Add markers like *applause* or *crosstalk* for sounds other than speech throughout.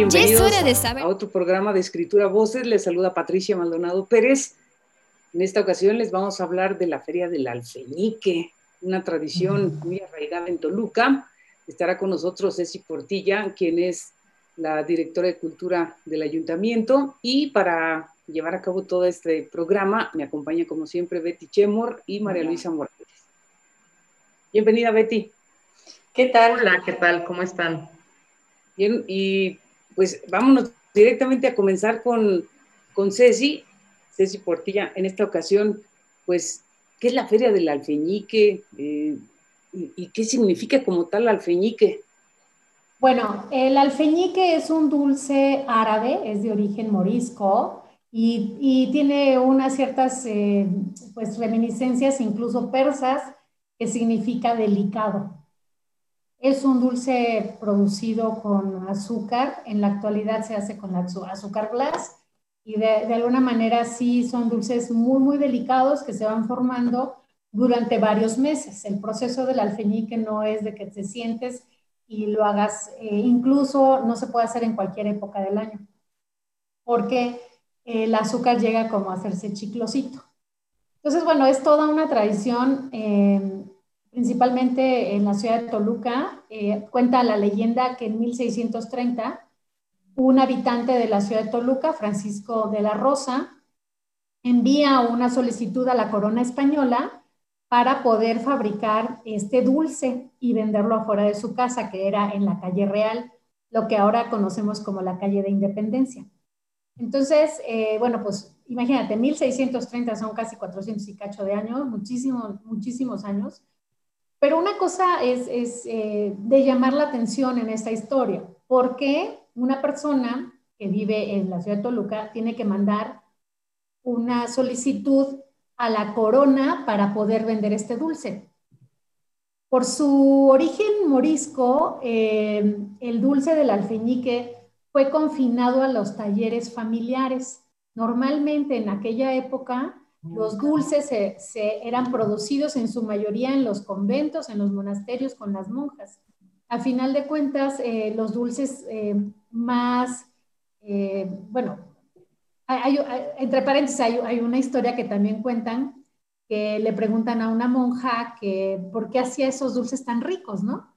Bienvenidos a otro programa de Escritura Voces. Les saluda Patricia Maldonado Pérez. En esta ocasión les vamos a hablar de la Feria del Alfeñique, una tradición muy arraigada en Toluca. Estará con nosotros Ceci Portilla, quien es la directora de Cultura del Ayuntamiento. Y para llevar a cabo todo este programa me acompaña, como siempre, Betty Chemor y María Luisa Morales. Bienvenida, Betty. ¿Qué tal? Hola, ¿qué tal? ¿Cómo están? Bien, y pues vámonos directamente a comenzar con, con Ceci, Ceci Portilla, en esta ocasión, pues, ¿qué es la Feria del Alfeñique? Eh, y, qué significa como tal alfeñique? Bueno, el alfeñique es un dulce árabe, es de origen morisco y, tiene unas ciertas eh, pues, reminiscencias, incluso persas, que significa delicado. Es un dulce producido con azúcar, en la actualidad se hace con azúcar glass y de, alguna manera sí son dulces muy, muy delicados que se van formando durante varios meses. El proceso del alfeñique no es de que te sientes y lo hagas, eh, incluso no se puede hacer en cualquier época del año, porque el azúcar llega como a hacerse chiclosito. Entonces, bueno, es toda una tradición. Eh, principalmente en la ciudad de Toluca. Eh, cuenta la leyenda que en 1630 un habitante de la ciudad de Toluca, Francisco de la Rosa, envía una solicitud a la corona española para poder fabricar este dulce y venderlo afuera de su casa, que era en la calle Real, lo que ahora conocemos como la calle de Independencia. Entonces, eh, bueno, pues imagínate, 1630 son casi 400 y cacho de años, muchísimos, muchísimos años. Pero una cosa es, eh, de llamar la atención en esta historia, porque una persona que vive en la ciudad de Toluca tiene que mandar una solicitud a la corona para poder vender este dulce. Por su origen morisco, eh, el dulce del alfeñique fue confinado a los talleres familiares. Normalmente en aquella época los dulces se, eran producidos en su mayoría en los conventos, en los monasterios con las monjas. A final de cuentas, eh, los dulces eh, más, eh, bueno, entre paréntesis hay, una historia que también cuentan que le preguntan a una monja que por qué hacía esos dulces tan ricos, ¿no?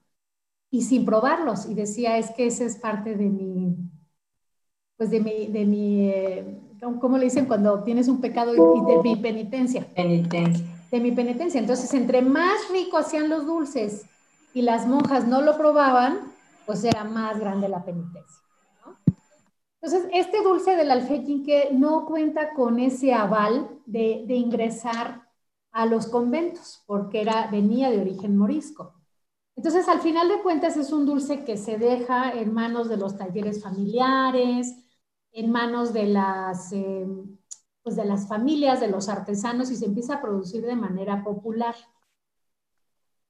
Y sin probarlos. Y decía, es que ese es parte de mi, pues de mi, de mi ¿cómo le dicen cuando tienes un pecado y de mi penitencia? Penitencia. De mi penitencia. Entonces, entre más rico hacían los dulces y las monjas no lo probaban, pues era más grande la penitencia. Entonces, este dulce del alfeñique no cuenta con ese aval de, de, ingresar a los conventos, porque era, venía de origen morisco. Entonces, al final de cuentas, es un dulce que se deja en manos de los talleres familiares, en manos de las, eh, pues de las familias, de los artesanos y se empieza a producir de manera popular.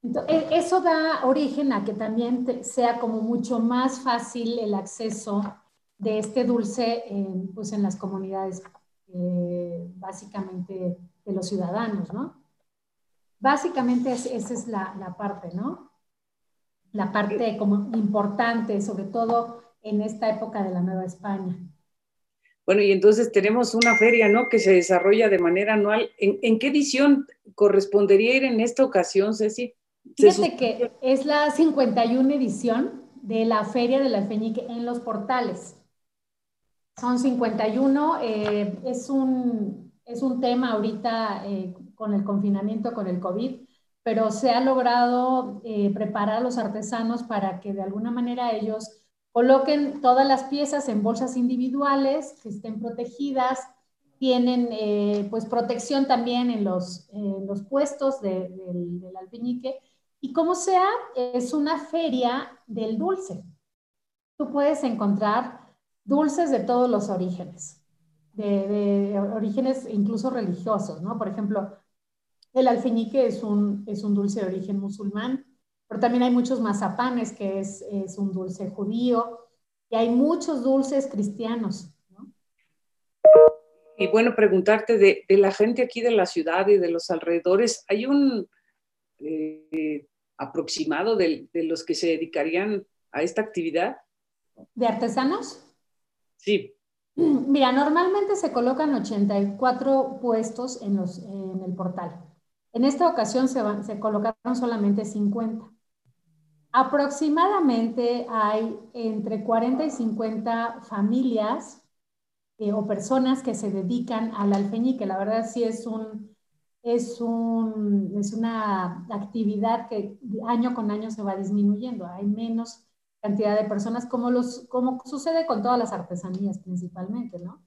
Entonces, eso da origen a que también sea como mucho más fácil el acceso de este dulce pues en las comunidades eh, básicamente de los ciudadanos, ¿no? Básicamente esa es la, la parte, ¿no? La parte como importante, sobre todo en esta época de la Nueva España. Bueno, y entonces tenemos una feria, ¿no? Que se desarrolla de manera anual. ¿En, qué edición correspondería ir en esta ocasión, Ceci? Fíjate que es la 51 edición de la Feria del Alfeñique en los portales. Son 51, eh, es, un, es un tema ahorita eh, con el confinamiento, con el COVID, pero se ha logrado eh, preparar a los artesanos para que de alguna manera ellos Coloquen todas las piezas en bolsas individuales que estén protegidas, tienen eh, pues protección también en los, los puestos del, del y como sea, es una feria del dulce. Tú puedes encontrar dulces de todos los orígenes, de, de orígenes incluso religiosos, ¿no? Por ejemplo, el alfeñique es un, es un dulce de origen musulmán, pero también hay muchos mazapanes, que es, es un dulce judío, y hay muchos dulces cristianos. Y bueno, preguntarte de, de, la gente aquí de la ciudad y de los alrededores, ¿hay un eh, aproximado de, de, los que se dedicarían a esta actividad? ¿De artesanos? Sí. Mira, normalmente se colocan 84 puestos en, los, en el portal. En esta ocasión se, se colocaron solamente 50. Aproximadamente hay entre 40 y 50 familias eh, o personas que se dedican al alfeñique. La verdad sí es, un, es, un, es una actividad que año con año se va disminuyendo. Hay menos cantidad de personas como, los, como sucede con todas las artesanías principalmente, ¿no?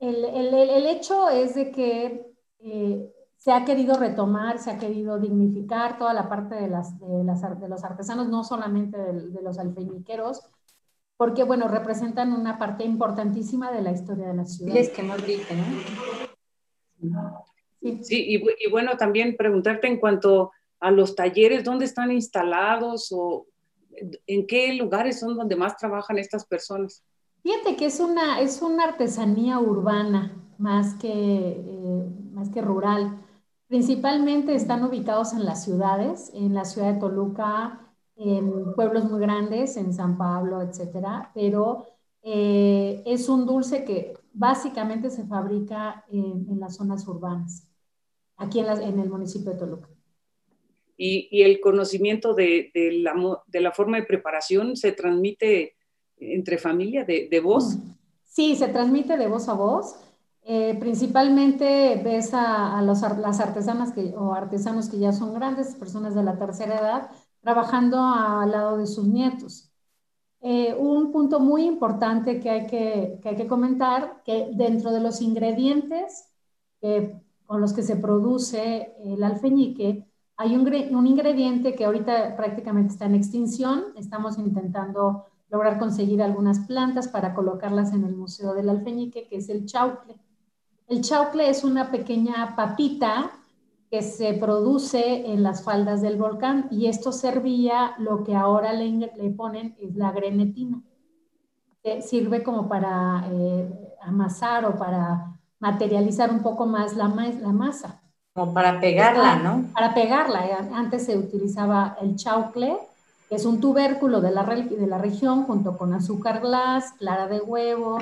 El, el, el hecho es de que eh, se ha querido retomar, se ha querido dignificar toda la parte de, las, de, las, de los artesanos, no solamente de, los alfeñiqueros, porque, bueno, representan una parte importantísima de la historia de la ciudad. Es que más ¿no? Sí, sí y, y, bueno, también preguntarte en cuanto a los talleres, ¿dónde están instalados o en qué lugares son donde más trabajan estas personas? Fíjate que es una, es una artesanía urbana más que, eh, más que rural. Principalmente están ubicados en las ciudades, en la ciudad de Toluca, en pueblos muy grandes, en San Pablo, etcétera, pero eh, es un dulce que básicamente se fabrica en, las zonas urbanas, aquí en, en, el municipio de Toluca. Y, y el conocimiento de, de, la, de, la, forma de preparación se transmite entre familia, de, de voz. Sí, se transmite de voz a voz. Eh, principalmente ves a, las artesanas o artesanos que ya son grandes, personas de la tercera edad, trabajando al lado de sus nietos. Eh, un punto muy importante que hay que, que, hay que comentar, que dentro de los ingredientes con los que se produce el alfeñique, hay un, un, ingrediente que ahorita prácticamente está en extinción. Estamos intentando lograr conseguir algunas plantas para colocarlas en el Museo del Alfeñique, que es el chaucle. El chaucle es una pequeña papita que se produce en las faldas del volcán y esto servía, lo que ahora le, ponen es la grenetina. sirve como para eh, amasar o para materializar un poco más la, la masa. Como para pegarla, ¿no? Para pegarla. Eh, antes se utilizaba el chaucle, que es un tubérculo de la, de la región junto con azúcar glass, clara de huevo,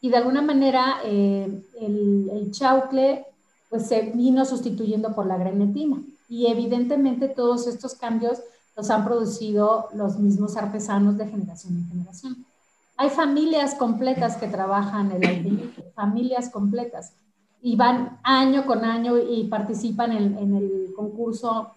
y de alguna manera eh, el, el, chaucle pues se vino sustituyendo por la grenetina y evidentemente todos estos cambios los han producido los mismos artesanos de generación en generación. Hay familias completas que trabajan el alfeñique, familias completas, y van año con año y participan en, en el concurso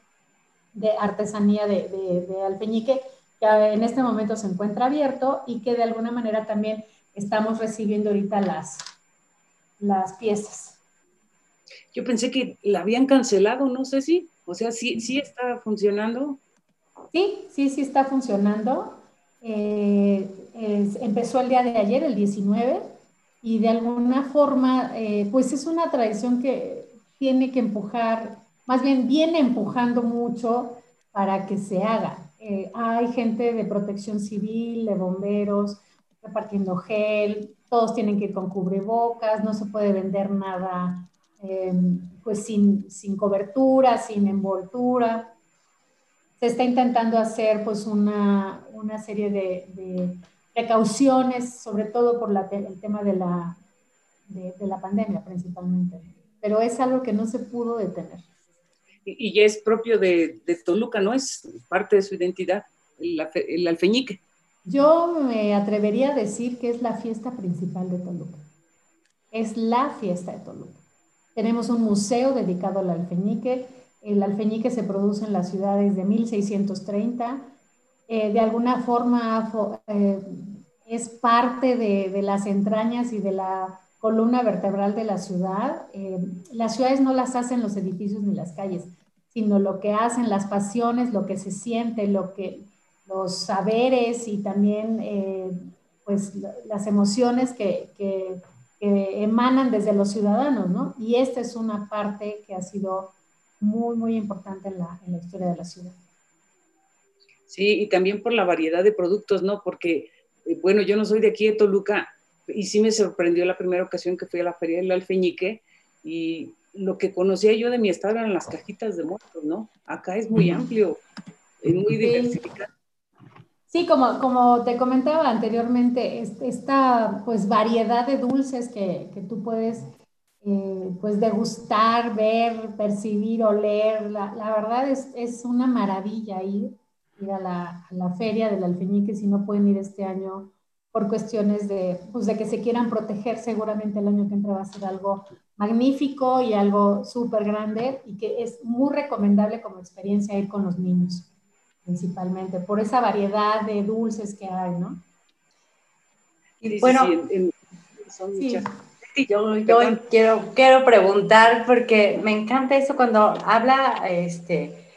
de artesanía de, de, de alfeñique, que en este momento se encuentra abierto y que de alguna manera también estamos recibiendo ahorita las, las piezas. Yo pensé que la habían cancelado, no sé si, o sea, sí, sí está funcionando. Sí, sí, sí está funcionando. Eh, empezó el día de ayer, el 19, y de alguna forma, eh, pues es una tradición que tiene que empujar, más bien viene empujando mucho para que se haga. Eh, hay gente de protección civil, de bomberos, repartiendo gel, todos tienen que ir con cubrebocas, no se puede vender nada eh, pues sin, sin, cobertura, sin envoltura. Se está intentando hacer pues una, una serie de, de, precauciones, sobre todo por la, el tema de la, de, de, la pandemia principalmente, pero es algo que no se pudo detener. Y, y es propio de, Toluca, ¿no? Es parte de su identidad, el, el alfeñique. Yo me atrevería a decir que es la fiesta principal de Toluca. Es la fiesta de Toluca. Tenemos un museo dedicado al alfeñique. El alfeñique se produce en las ciudades de 1630. Eh, de alguna forma eh, es parte de, de, las entrañas y de la columna vertebral de la ciudad. Eh, las ciudades no las hacen los edificios ni las calles, sino lo que hacen las pasiones, lo que se siente, lo que, los saberes y también eh, pues las emociones que, que, emanan desde los ciudadanos, ¿no? Y esta es una parte que ha sido muy, muy importante en la, en la historia de la ciudad. Sí, y también por la variedad de productos, ¿no? Porque, eh, bueno, yo no soy de aquí de Toluca y sí me sorprendió la primera ocasión que fui a la Feria del Alfeñique y lo que conocía yo de mi estado eran las cajitas de muertos, ¿no? Acá es muy amplio, es muy diversificado. Sí, como, como te comentaba anteriormente, esta pues variedad de dulces que, que tú puedes eh, pues degustar, ver, percibir, oler, la, la verdad es, es, una maravilla ir, ir a, la, a, la, feria del alfeñique si no pueden ir este año por cuestiones de, pues de que se quieran proteger, seguramente el año que entra va a ser algo magnífico y algo súper grande y que es muy recomendable como experiencia ir con los niños principalmente, por esa variedad de dulces que hay, ¿no? Y bueno, son muchas. Yo, yo quiero, quiero preguntar, porque me encanta eso cuando habla, este,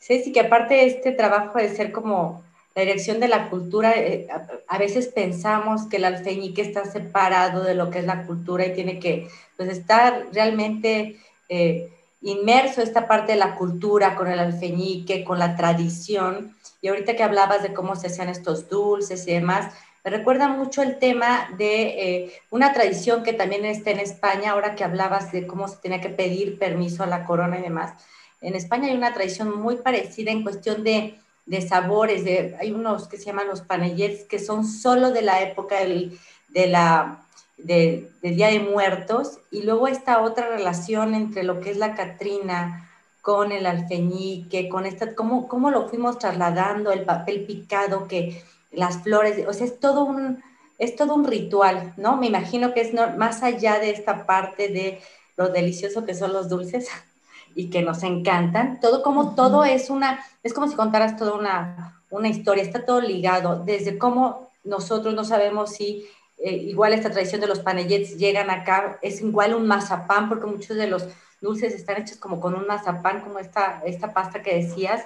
Ceci, que aparte de este trabajo de ser como la dirección de la cultura, eh, a, veces pensamos que el alfeñique está separado de lo que es la cultura y tiene que pues, estar realmente eh, inmerso esta parte de la cultura con el alfeñique, con la tradición. Y ahorita que hablabas de cómo se hacían estos dulces y demás, me recuerda mucho el tema de eh, una tradición que también está en España, ahora que hablabas de cómo se tenía que pedir permiso a la corona y demás. En España hay una tradición muy parecida en cuestión de, de sabores, de, hay unos que se llaman los panellets, que son solo de la época del, de la, de, del Día de Muertos, y luego esta otra relación entre lo que es la Catrina con el alfeñique, con esta, cómo, cómo lo fuimos trasladando, el papel picado, que las flores, o sea, es todo un, es todo un ritual, ¿no? Me imagino que es más allá de esta parte de lo delicioso que son los dulces *laughs* y que nos encantan, todo como todo es una, es como si contaras toda una, una historia, está todo ligado, desde cómo nosotros no sabemos si eh, igual esta tradición de los panellets llegan acá, es igual un mazapán, porque muchos de los dulces están hechos como con un mazapán, como esta, esta pasta que decías,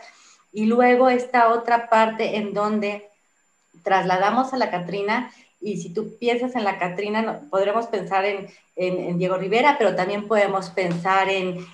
y luego esta otra parte en donde trasladamos a la Catrina y si tú piensas en la Catrina, podremos pensar en, en, Diego Rivera, pero también podemos pensar en,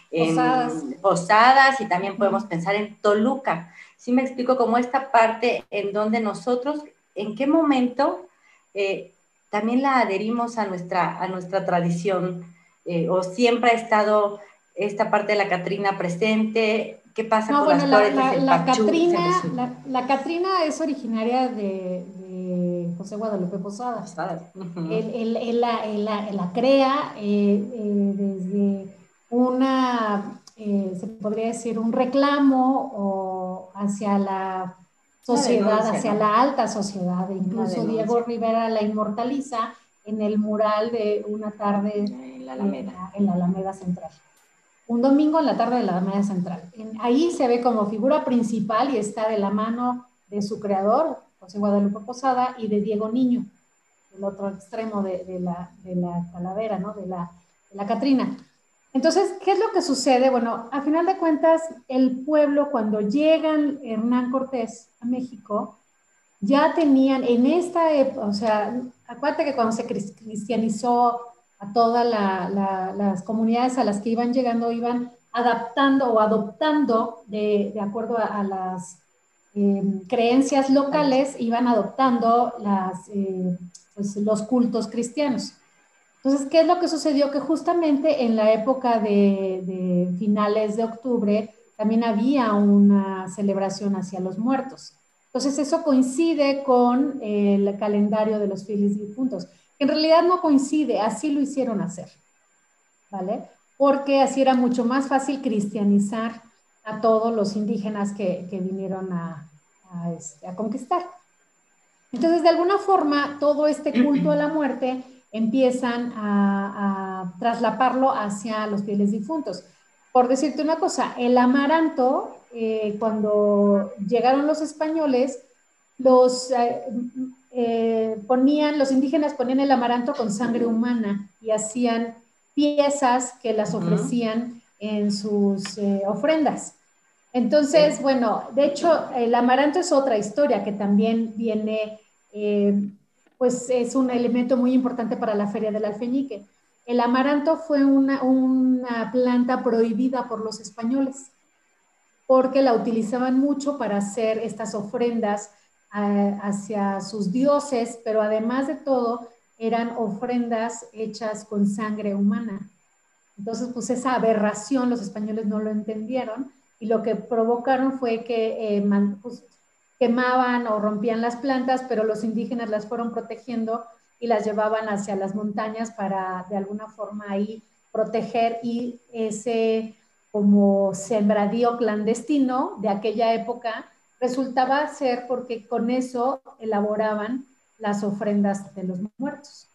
Posadas. y también podemos pensar en Toluca. Sí me explico como esta parte en donde nosotros, en qué momento eh, también la adherimos a nuestra, a nuestra tradición, eh, o siempre ha estado esta parte de la Catrina presente, ¿qué pasa con las flores la, la, Catrina, la, Catrina es originaria de, de José Guadalupe Posada. él, la, crea eh, eh, desde una, se podría decir, un reclamo o hacia la sociedad, hacia la alta sociedad. Incluso Diego Rivera la inmortaliza en el mural de una tarde en la Alameda, en la Alameda Central. Un domingo en la tarde de la Alameda Central. ahí se ve como figura principal y está de la mano de su creador, José Guadalupe Posada, y de Diego Niño, el otro extremo de, la, de la, calavera, ¿no? de, la, de la Catrina. Entonces, ¿qué es lo que sucede? Bueno, a final de cuentas, el pueblo, cuando llegan Hernán Cortés a México, ya tenían en esta época, o sea, acuérdate que cuando se cristianizó a todas las comunidades a las que iban llegando, iban adaptando o adoptando, de, acuerdo a, las em, creencias locales, iban adoptando las, eh, pues, los cultos cristianos. Entonces, ¿qué es lo que sucedió? Que justamente en la época de, finales de octubre también había una celebración hacia los muertos. Entonces, eso coincide con el calendario de los fieles difuntos. En realidad no coincide, así lo hicieron hacer, ¿vale? Porque así era mucho más fácil cristianizar a todos los indígenas que, vinieron a, este, a conquistar. Entonces, de alguna forma, todo este culto a la muerte empiezan a, traslaparlo hacia los fieles difuntos. Por decirte una cosa, el amaranto, eh, cuando llegaron los españoles, los eh, eh, ponían, los indígenas ponían el amaranto con sangre humana y hacían piezas que las ofrecían en sus ofrendas. Entonces, bueno, de hecho, el amaranto es otra historia que también viene pues es un elemento muy importante para la Feria del Alfeñique. El amaranto fue una, planta prohibida por los españoles porque la utilizaban mucho para hacer estas ofrendas eh, hacia sus dioses, pero además de todo eran ofrendas hechas con sangre humana. Entonces, pues esa aberración los españoles no lo entendieron y lo que provocaron fue que eh, pues, quemaban o rompían las plantas, pero los indígenas las fueron protegiendo y las llevaban hacia las montañas para de alguna forma ahí proteger y ese como sembradío clandestino de aquella época resultaba ser porque con eso elaboraban las ofrendas de los muertos.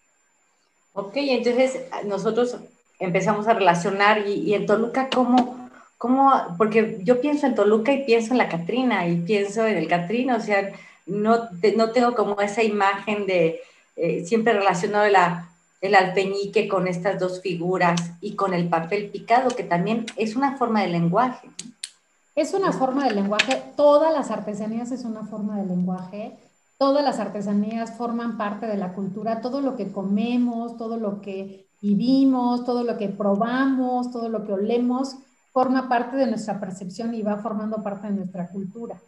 Ok, entonces nosotros empezamos a relacionar y, en Toluca, ¿cómo, ¿cómo? Porque yo pienso en Toluca y pienso en la Catrina y pienso en el Catrina, o sea, no, no tengo como esa imagen de eh, siempre relacionado la, el alpeñique con estas dos figuras y con el papel picado, que también es una forma de lenguaje. Es una forma de lenguaje, todas las artesanías es una forma de lenguaje, todas las artesanías forman parte de la cultura, todo lo que comemos, todo lo que vivimos, todo lo que probamos, todo lo que olemos, forma parte de nuestra percepción y va formando parte de nuestra cultura.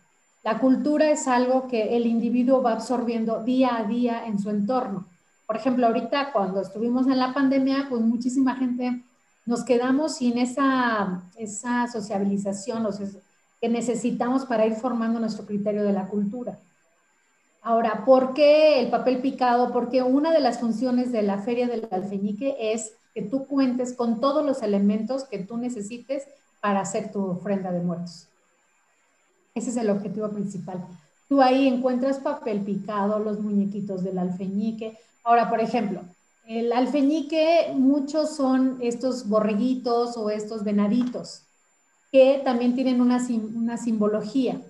La cultura es algo que el individuo va absorbiendo día a día en su entorno. Por ejemplo, ahorita cuando estuvimos en la pandemia, pues muchísima gente nos quedamos sin esa, esa sociabilización que necesitamos para ir formando nuestro criterio de la cultura. Ahora, ¿por qué el papel picado? Porque una de las funciones de la Feria del Alfeñique es que tú cuentes con todos los elementos que tú necesites para hacer tu ofrenda de muertos. Ese es el objetivo principal. Tú ahí encuentras papel picado, los muñequitos del alfeñique. Ahora, por ejemplo, el alfeñique, muchos son estos borreguitos o estos venaditos, que también tienen una, simbología.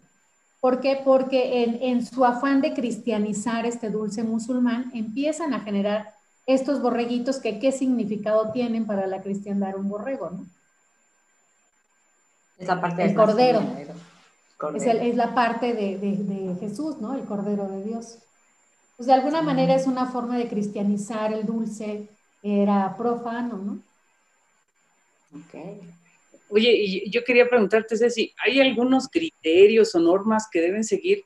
¿Por qué? Porque en, su afán de cristianizar este dulce musulmán, empiezan a generar estos borreguitos que qué significado tienen para la cristiandad un borrego, ¿no? Esa parte del cordero. Es, es, la parte de, de, de Jesús, ¿no? El cordero de Dios. Pues de alguna manera es una forma de cristianizar el dulce, era profano, ¿no? Ok. Oye, y yo quería preguntarte, Ceci, ¿hay algunos criterios o normas que deben seguir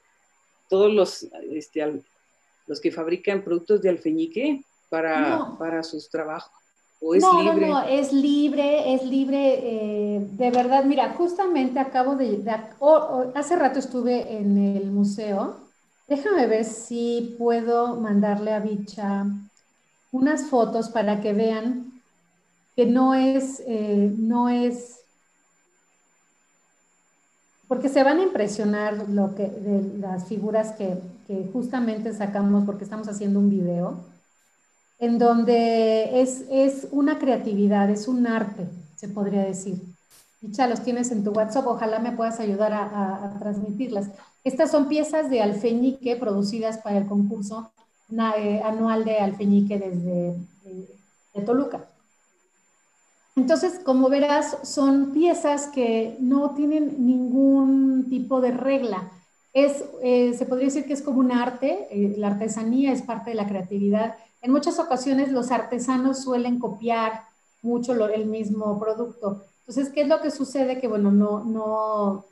todos los, este, los que fabrican productos de alfeñique para, para sus trabajos? ¿O es no, libre? no, no, es libre, es libre, eh, de verdad. Mira, justamente acabo de, hace rato estuve en el museo Déjame ver si puedo mandarle a Bicha unas fotos para que vean que no es, eh, no es, porque se van a impresionar lo que, de las figuras que, que justamente sacamos porque estamos haciendo un video, en donde es, es una creatividad, es un arte, se podría decir. Bicha, los tienes en tu WhatsApp, ojalá me puedas ayudar a, transmitirlas. Estas son piezas de alfeñique producidas para el concurso eh, anual de alfeñique desde de, Toluca. Entonces, como verás, son piezas que no tienen ningún tipo de regla. Es, eh, se podría decir que es como un arte, eh, la artesanía es parte de la creatividad. En muchas ocasiones los artesanos suelen copiar mucho el mismo producto. Entonces, ¿qué es lo que sucede? Que, bueno, no, no,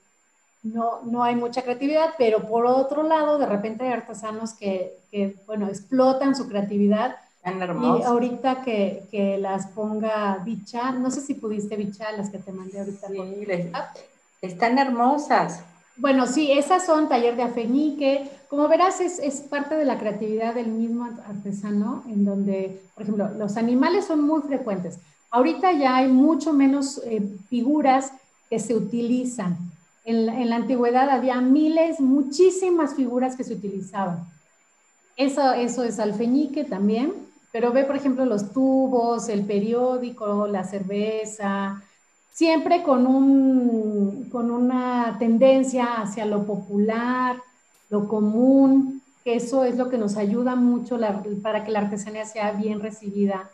no, no hay mucha creatividad, pero por otro lado, de repente hay artesanos que, que bueno, explotan su creatividad. Y ahorita que, que, las ponga Bicha, no sé si pudiste Bicha, las que te mandé ahorita. Sí, están hermosas. Bueno, sí, esas son taller de afeñique. Como verás, es, parte de la creatividad del mismo artesano, en donde, por ejemplo, los animales son muy frecuentes. Ahorita ya hay mucho menos eh, figuras que se utilizan. En la, antigüedad había miles, muchísimas figuras que se utilizaban. Eso, eso es alfeñique también, pero ve, por ejemplo, los tubos, el periódico, la cerveza, siempre con, un, con una tendencia hacia lo popular, lo común, eso es lo que nos ayuda mucho para que la artesanía sea bien recibida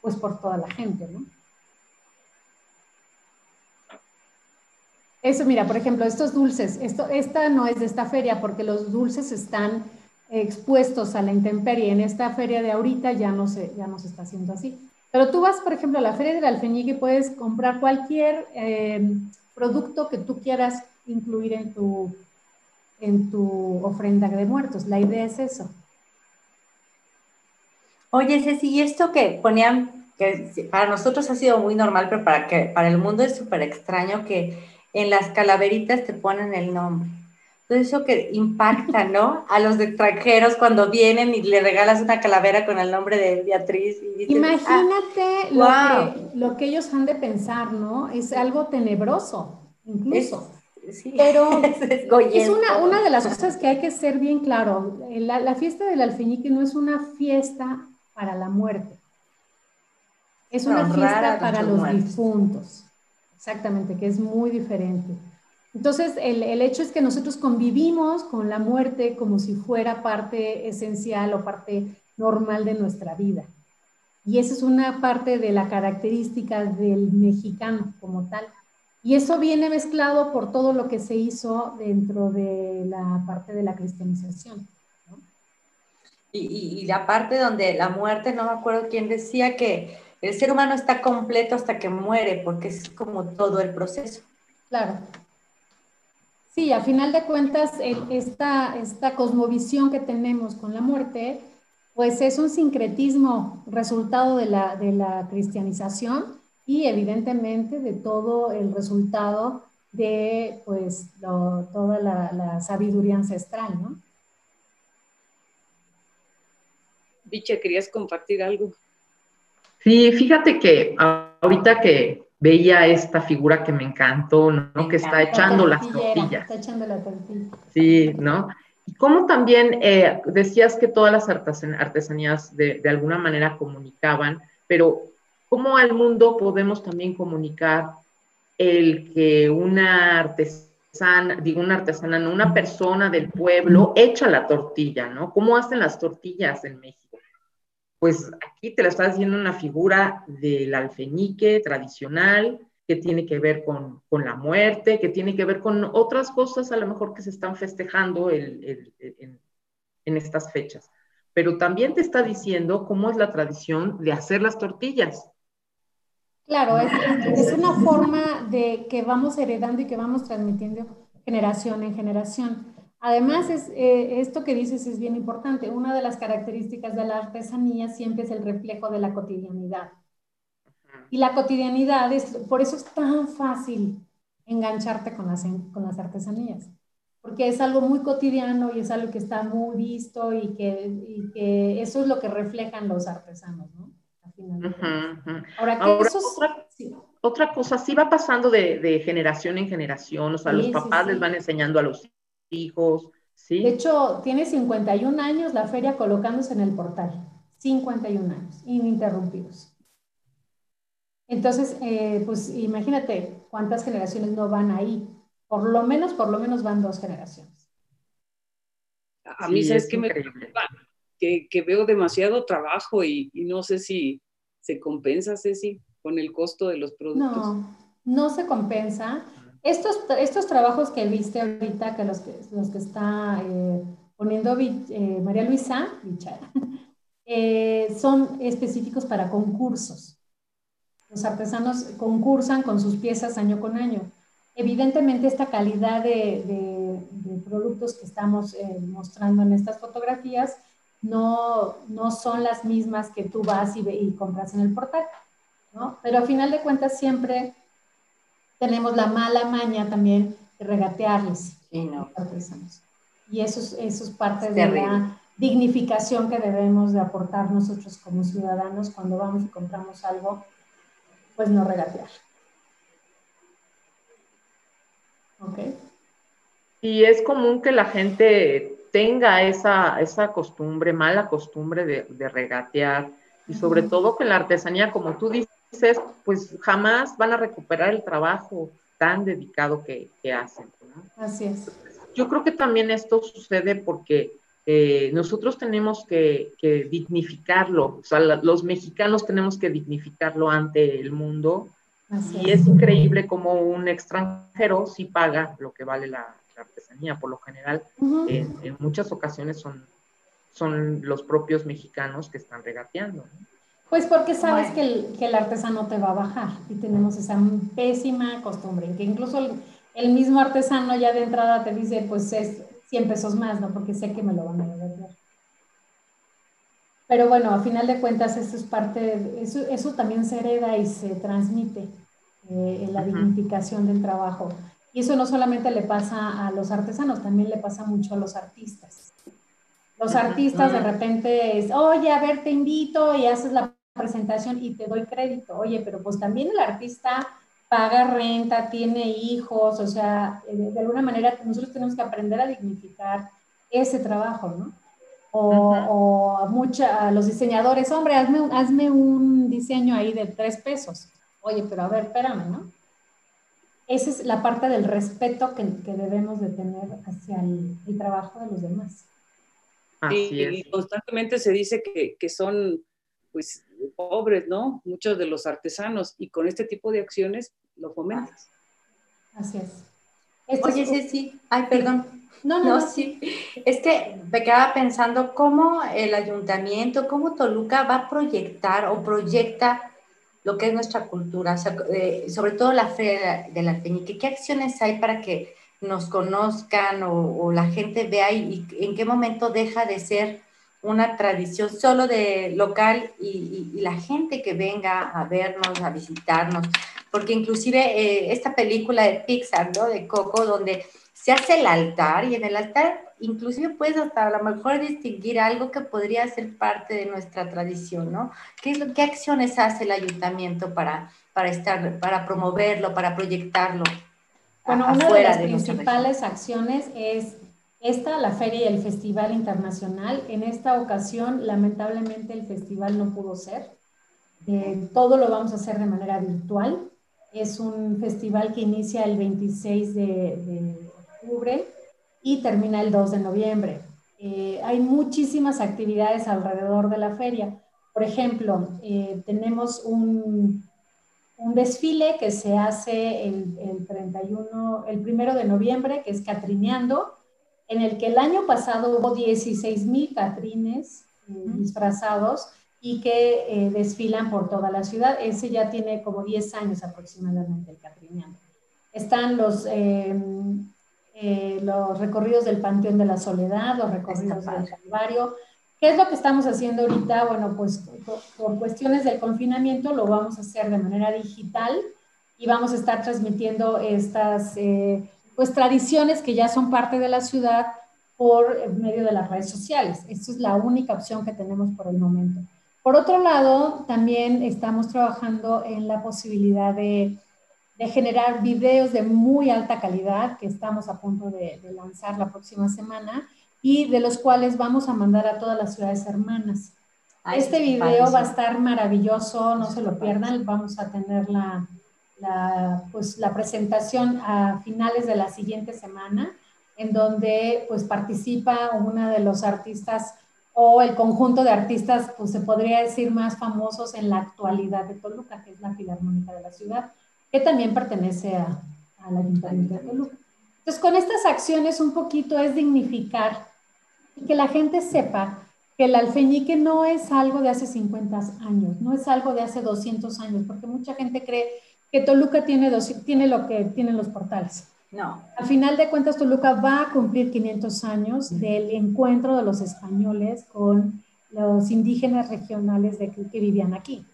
pues por toda la gente, ¿no? Eso, mira, por ejemplo, estos dulces, esto, esta no es de esta feria porque los dulces están expuestos a la intemperie. En esta feria de ahorita ya no se, ya no se está haciendo así. Pero tú vas, por ejemplo, a la feria del alfeñique y puedes comprar cualquier eh, producto que tú quieras incluir en tu, en tu ofrenda de muertos. La idea es eso. Oye, Ceci, y esto que ponían, que para nosotros ha sido muy normal, pero para, que, para el mundo es súper extraño que en las calaveritas te ponen el nombre. Todo eso que impacta, ¿no? A los extranjeros cuando vienen y le regalas una calavera con el nombre de Beatriz. Y Imagínate ah, lo, que, ellos han de pensar, ¿no? Es algo tenebroso, incluso. Pero *laughs* es, una, una, de las cosas que hay que ser bien claro. La, la fiesta del alfeñique no es una fiesta para la muerte. Es una fiesta para los difuntos. Exactamente, que es muy diferente. Entonces, el, hecho es que nosotros convivimos con la muerte como si fuera parte esencial o parte normal de nuestra vida. Y esa es una parte de la característica del mexicano como tal. Y eso viene mezclado por todo lo que se hizo dentro de la parte de la cristianización. Y, y, la parte donde la muerte, no me acuerdo quién decía que el ser humano está completo hasta que muere, porque es como todo el proceso. Claro. Sí, a final de cuentas, esta, esta cosmovisión que tenemos con la muerte, pues es un sincretismo resultado de la, de la cristianización y evidentemente de todo el resultado de pues toda la, la, sabiduría ancestral, ¿no? Bicha, ¿querías compartir algo? Sí, fíjate que ahorita que veía esta figura que me encantó, ¿no? que está echando las tortillas. Está echando la tortilla. Sí, ¿no? Y cómo también eh, decías que todas las artesanías de, alguna manera comunicaban, pero ¿cómo al mundo podemos también comunicar el que una artesana, digo una artesana, no, una persona del pueblo echa la tortilla, ¿no? ¿Cómo hacen las tortillas en México? Pues aquí te la está haciendo una figura del alfeñique tradicional que tiene que ver con, la muerte, que tiene que ver con otras cosas a lo mejor que se están festejando en, estas fechas. Pero también te está diciendo cómo es la tradición de hacer las tortillas. Claro, es, una forma de que vamos heredando y que vamos transmitiendo generación en generación. Además, es, eh, esto que dices es bien importante. Una de las características de la artesanía siempre es el reflejo de la cotidianidad. Y la cotidianidad, es, por eso es tan fácil engancharte con las, con las artesanías, porque es algo muy cotidiano y es algo que está muy visto y que, que eso es lo que reflejan los artesanos, ¿no? Ahora, otra, cosa, sí va pasando de, generación en generación, o sea, los papás les van enseñando a los hijos, ¿sí? De hecho, tiene 51 años la feria colocándose en el portal. 51 años, ininterrumpidos. Entonces, eh, pues imagínate cuántas generaciones no van ahí. Por lo menos, por lo menos van dos generaciones. A mí, ¿sabes qué me que, que, veo demasiado trabajo y, y, no sé si se compensa, Ceci, con el costo de los productos. No, no se compensa. Estos, estos trabajos que viste ahorita, que los que, los que está eh, poniendo eh, María Luisa, *laughs* eh, son específicos para concursos. Los artesanos concursan con sus piezas año con año. Evidentemente, esta calidad de, de, productos que estamos mostrando en estas fotografías no, no, son las mismas que tú vas y, y compras en el portal, ¿no? Pero a final de cuentas siempre tenemos la mala maña también de regatearles. Y eso es, eso es parte de la dignificación que debemos de aportar nosotros como ciudadanos cuando vamos y compramos algo, pues no regatear. ¿Ok? Y es común que la gente tenga esa, esa costumbre, mala costumbre de, de regatear, y sobre todo que la artesanía, como tú dices, pues jamás van a recuperar el trabajo tan dedicado que, hacen. Así es. Yo creo que también esto sucede porque eh, nosotros tenemos que, dignificarlo, o sea, los mexicanos tenemos que dignificarlo ante el mundo. y es. increíble como un extranjero sí paga lo que vale la, artesanía. Por lo general, en, muchas ocasiones son, son los propios mexicanos que están regateando. Pues porque sabes que, el, que, el, artesano te va a bajar y tenemos esa pésima costumbre, que incluso el, mismo artesano ya de entrada te dice, pues es 100 pesos más, ¿no? Porque sé que me lo van a devolver. Pero bueno, a final de cuentas eso es parte, eso, eso también se hereda y se transmite eh, en la dignificación del trabajo. Y eso no solamente le pasa a los artesanos, también le pasa mucho a los artistas. Los artistas de repente es, oye, a ver, te invito y haces la presentación y te doy crédito. Oye, pero pues también el artista paga renta, tiene hijos, o sea, eh, de, alguna manera nosotros tenemos que aprender a dignificar ese trabajo, ¿no? O, a, mucha, a los diseñadores, hombre, hazme, hazme un diseño ahí de tres pesos. Oye, pero a ver, espérame, ¿no? Esa es la parte del respeto que, que debemos de tener hacia el, trabajo de los demás. y constantemente se dice que, que son, pues, pobres, ¿no? Muchos de los artesanos, y con este tipo de acciones lo fomentas. Así es. Oye, sí, sí, ay, perdón. No, no, sí. Es que me quedaba pensando cómo el ayuntamiento, cómo Toluca va a proyectar o proyecta lo que es nuestra cultura, eh, sobre todo la fe de la Alfeñique. ¿Qué acciones hay para que nos conozcan o, la gente vea y, en qué momento deja de ser una tradición solo de local y, la gente que venga a vernos, a visitarnos, porque inclusive eh, esta película de Pixar, ¿no? De Coco, donde se hace el altar y en el altar inclusive puedes hasta a lo mejor distinguir algo que podría ser parte de nuestra tradición, ¿no? ¿Qué, es lo, qué acciones hace el ayuntamiento para, para, estar, para promoverlo, para proyectarlo? Bueno, una de las principales acciones es esta, la feria y el festival internacional. En esta ocasión, lamentablemente, el festival no pudo ser. Eh, todo lo vamos a hacer de manera virtual. Es un festival que inicia el 26 de, octubre y termina el 2 de noviembre. Eh, hay muchísimas actividades alrededor de la feria. Por ejemplo, eh, tenemos un, un, desfile que se hace el, el 31, el 1 de noviembre, que es Catrineando, en el que el año pasado hubo 16 mil catrines eh, disfrazados y que eh, desfilan por toda la ciudad. Ese ya tiene como 10 años aproximadamente el catrineando. Están los, eh, los recorridos del Panteón de la Soledad, los recorridos del Calvario. ¿Qué es lo que estamos haciendo ahorita? Bueno, pues por cuestiones del confinamiento lo vamos a hacer de manera digital y vamos a estar transmitiendo estas pues tradiciones que ya son parte de la ciudad por medio de las redes sociales. Esta es la única opción que tenemos por el momento. Por otro lado, también estamos trabajando en la posibilidad de, generar videos de muy alta calidad que estamos a punto de, lanzar la próxima semana y de los cuales vamos a mandar a todas las ciudades hermanas. este video va a estar maravilloso, no se lo pierdan, vamos a tener la, la, pues, la presentación a finales de la siguiente semana, en donde pues, participa una de los artistas o el conjunto de artistas, pues se podría decir más famosos en la actualidad de Toluca, que es la Filarmónica de la ciudad, que también pertenece a, a la Ayuntamiento de Toluca. Entonces, con estas acciones un poquito es dignificar y que la gente sepa que el alfeñique no es algo de hace 50 años, no es algo de hace 200 años, porque mucha gente cree que Toluca tiene, tiene lo que tienen los portales. No. Al final de cuentas, Toluca va a cumplir 500 años del encuentro de los españoles con los indígenas regionales de, que vivían aquí.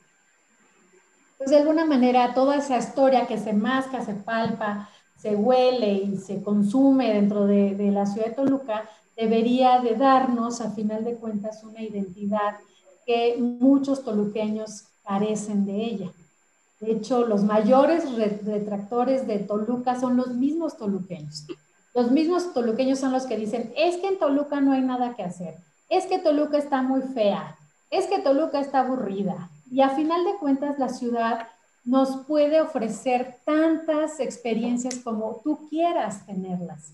Pues de alguna manera, toda esa historia que se masca, se palpa, se huele y se consume dentro de, de la ciudad de Toluca, debería de darnos, a final de cuentas, una identidad que muchos toluqueños carecen de ella. De hecho, los mayores retractores de Toluca son los mismos toluqueños. Los mismos toluqueños son los que dicen, es que en Toluca no hay nada que hacer, es que Toluca está muy fea, es que Toluca está aburrida. Y a final de cuentas, la ciudad nos puede ofrecer tantas experiencias como tú quieras tenerlas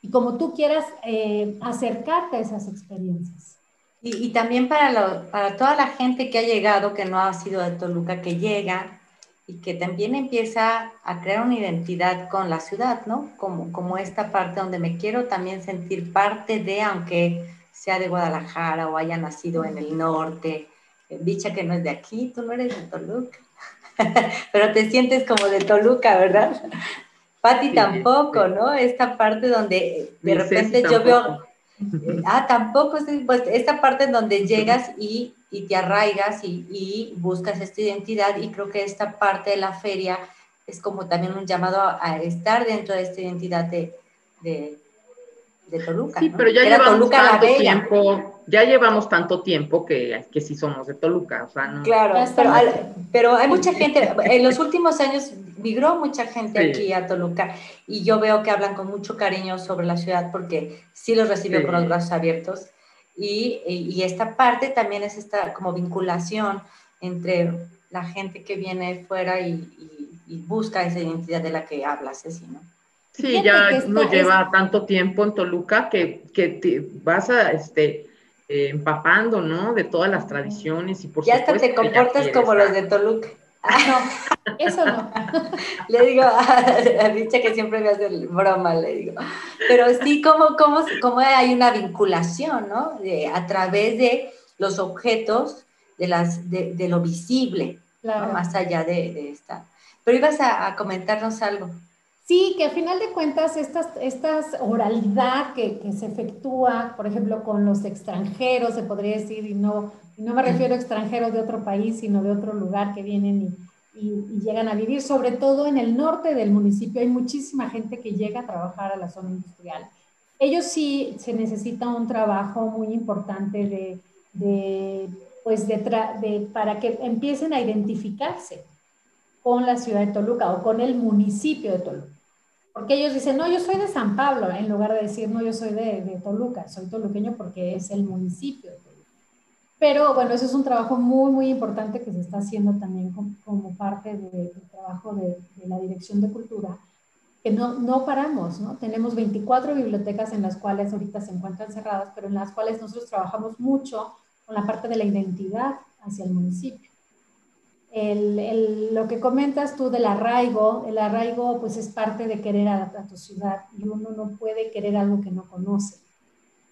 y como tú quieras eh, acercarte a esas experiencias. Y, también para, para, toda la gente que ha llegado, que no ha sido de Toluca, que llega y que también empieza a crear una identidad con la ciudad, ¿no? Como, como esta parte donde me quiero también sentir parte de, aunque sea de Guadalajara o haya nacido en el norte, dicha que no es de aquí, tú no eres de Toluca, *laughs* pero te sientes como de Toluca, ¿verdad? *laughs* Pati tampoco, ¿no? Esta parte donde de repente yo veo, ah, tampoco, pues esta parte en donde *laughs* llegas y y te arraigas y, buscas esta identidad. Y creo que esta parte de la feria es como también un llamado a, estar dentro de esta identidad de, de, Toluca. Sí, pero ya llevamos tanto tiempo, ya llevamos tanto tiempo que, que sí somos de Toluca, o sea, Claro, pero, pero, hay mucha gente, en los últimos años migró mucha gente aquí a Toluca y yo veo que hablan con mucho cariño sobre la ciudad porque sí los recibió con los brazos abiertos y, y, esta parte también es esta como vinculación entre la gente que viene fuera y, y busca esa identidad de la que hablas, ¿sí? ¿no? Sí, ya no lleva tanto tiempo en Toluca que, que te vas a, este, eh, empapando, ¿no? De todas las tradiciones y por Ya hasta te comportas como los de Toluca. Ah, no, eso no. *laughs* le digo a, Richa que siempre me hace broma, le digo. Pero sí, como, como, como hay una vinculación, ¿no? De, a través de los objetos, de, las, de, de lo visible, más allá de, de esta pero ibas a, comentarnos algo. Sí, que al final de cuentas estas, estas oralidad que, que, se efectúa, por ejemplo, con los extranjeros, se podría decir, y no, no me refiero a extranjeros de otro país, sino de otro lugar que vienen y, y, llegan a vivir, sobre todo en el norte del municipio, hay muchísima gente que llega a trabajar a la zona industrial. Ellos sí se necesita un trabajo muy importante de, de pues de, de, para que empiecen a identificarse con la ciudad de Toluca o con el municipio de Toluca. Porque ellos dicen, no, yo soy de San Pablo, en lugar de decir, no, yo soy de, Toluca, soy toluqueño porque es el municipio de Toluca. Pero bueno, eso es un trabajo muy, muy importante que se está haciendo también como, parte del trabajo de, la Dirección de Cultura, que no, no paramos, ¿no? Tenemos 24 bibliotecas en las cuales ahorita se encuentran cerradas, pero en las cuales nosotros trabajamos mucho con la parte de la identidad hacia el municipio el, lo que comentas tú del arraigo, el arraigo pues es parte de querer a, tu ciudad y uno no puede querer algo que no conoce.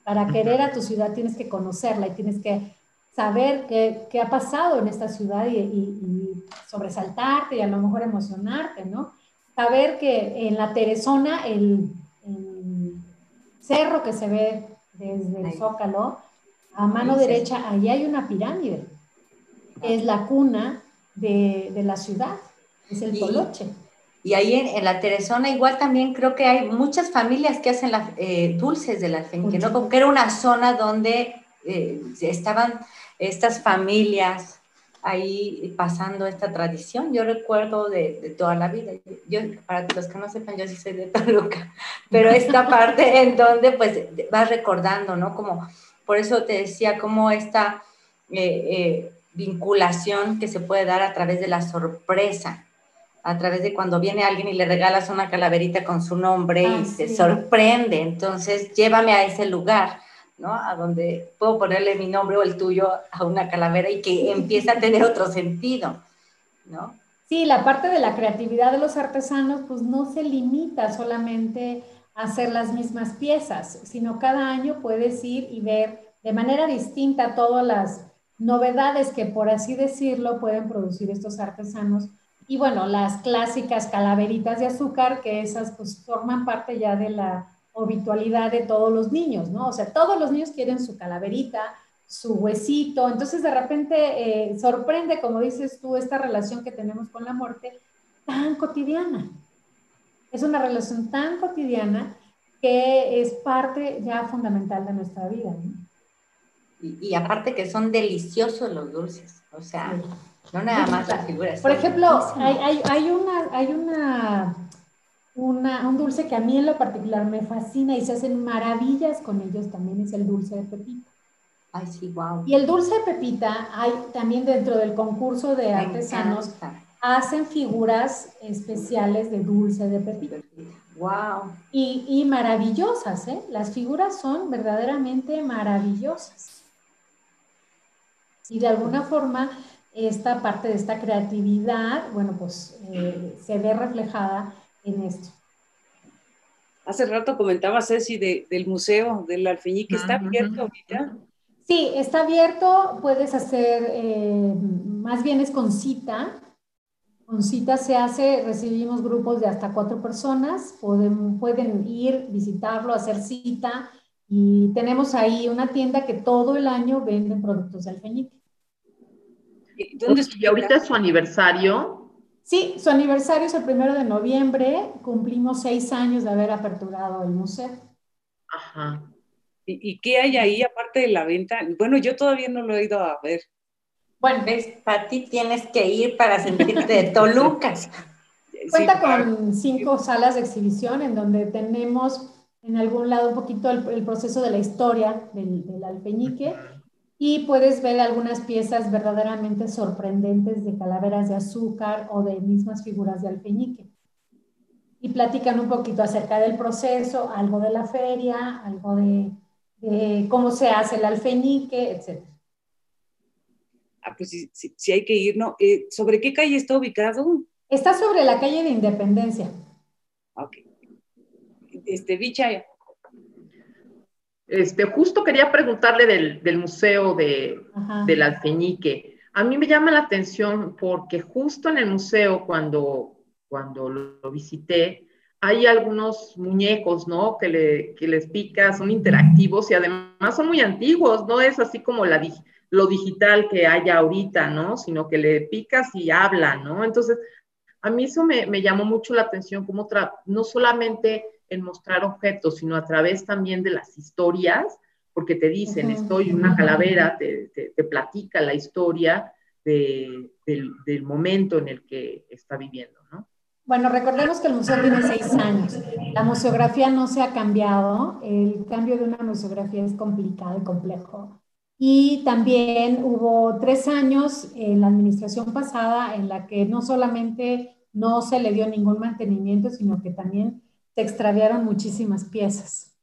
Para querer a tu ciudad tienes que conocerla y tienes que saber qué, qué ha pasado en esta ciudad y, y, sobresaltarte y a lo mejor emocionarte, ¿no? Saber que en la Teresona, el, cerro que se ve desde el Zócalo, a mano derecha, ahí hay una pirámide. Es la cuna de, la ciudad, es el Toloche. Y ahí en, la Teresona igual también creo que hay muchas familias que hacen la, eh, dulces de la alfeñique, ¿no? Como que era una zona donde eh, estaban estas familias ahí pasando esta tradición. Yo recuerdo de, toda la vida. Yo, para los que no sepan, yo sí soy de *laughs* Toluca, pero esta parte en donde pues vas recordando, ¿no? Como, por eso te decía, como esta... Eh, vinculación que se puede dar a través de la sorpresa, a través de cuando viene alguien y le regalas una calaverita con su nombre y se sorprende. Entonces, llévame a ese lugar, ¿no? A donde puedo ponerle mi nombre o el tuyo a una calavera y que empieza a tener otro sentido, ¿no? Sí, la parte de la creatividad de los artesanos, pues no se limita solamente a hacer las mismas piezas, sino cada año puedes ir y ver de manera distinta todas las novedades que, por así decirlo, pueden producir estos artesanos. Y bueno, las clásicas calaveritas de azúcar, que esas pues forman parte ya de la de todos los niños, ¿no? O sea, todos los niños quieren su calaverita, su huesito, entonces de repente eh, sorprende, como dices tú, esta relación que tenemos con la muerte tan cotidiana. Es una relación tan cotidiana que es parte ya fundamental de nuestra vida. ¿no? Y, aparte que son deliciosos los dulces, o sea, no nada más las figuras. Por ejemplo, hay, hay, una, hay una, una, un dulce que a mí en lo particular me fascina y se hacen maravillas con ellos también, es el dulce de pepita. Ay, sí, wow. Y el dulce de pepita, hay también dentro del concurso de artesanos, hacen figuras especiales de dulce de pepita. Wow. Y, y maravillosas, ¿eh? Las figuras son verdaderamente maravillosas. Y de alguna forma, esta parte de esta creatividad, bueno, pues eh, se ve reflejada en esto. Hace rato comentaba Ceci del museo del alfeñique, ¿está abierto ahorita? Sí, está abierto, puedes hacer, eh, más bien es con cita. Con cita se hace, recibimos grupos de hasta cuatro personas, pueden, pueden ir, visitarlo, hacer cita y tenemos ahí una tienda que todo el año vende productos de alfeñique. ¿Dónde y ahorita es su aniversario. Sí, su aniversario es el primero de noviembre. Cumplimos seis años de haber aperturado el museo. Ajá. ¿Y, qué hay ahí aparte de la venta? Bueno, yo todavía no lo he ido a ver. Bueno, ves, Pati, tienes que ir para sentirte de Toluca. *laughs* Cuenta con cinco salas de exhibición en donde tenemos en algún lado un poquito el, proceso de la historia del, del, alfeñique y puedes ver algunas piezas verdaderamente sorprendentes de calaveras de azúcar o de mismas figuras de alfeñique. Y platican un poquito acerca del proceso, algo de la feria, algo de, cómo se hace el alfeñique, etc. Ah, pues sí, hay que ir, ¿no? Eh, ¿Sobre qué calle está ubicado? Está sobre la calle de Independencia. Ok. Este, Bicha. Este, justo quería preguntarle del, museo de, del alfeñique. A mí me llama la atención porque justo en el museo, cuando, cuando lo, visité, hay algunos muñecos, ¿no? Que, le, que les pica, son interactivos y además son muy antiguos, no es así como la, lo digital que hay ahorita, ¿no? Sino que le picas y habla, ¿no? Entonces, a mí eso me, llamó mucho la atención, como no solamente en mostrar objetos, sino a través también de las historias, porque te dicen, estoy una calavera, te, platica la historia del, momento en el que está viviendo, ¿no? Bueno, recordemos que el museo tiene seis años. La museografía no se ha cambiado. El cambio de una museografía es complicado y complejo. Y también hubo tres años en la administración pasada en la que no solamente no se le dio ningún mantenimiento, sino que también se extraviaron muchísimas piezas.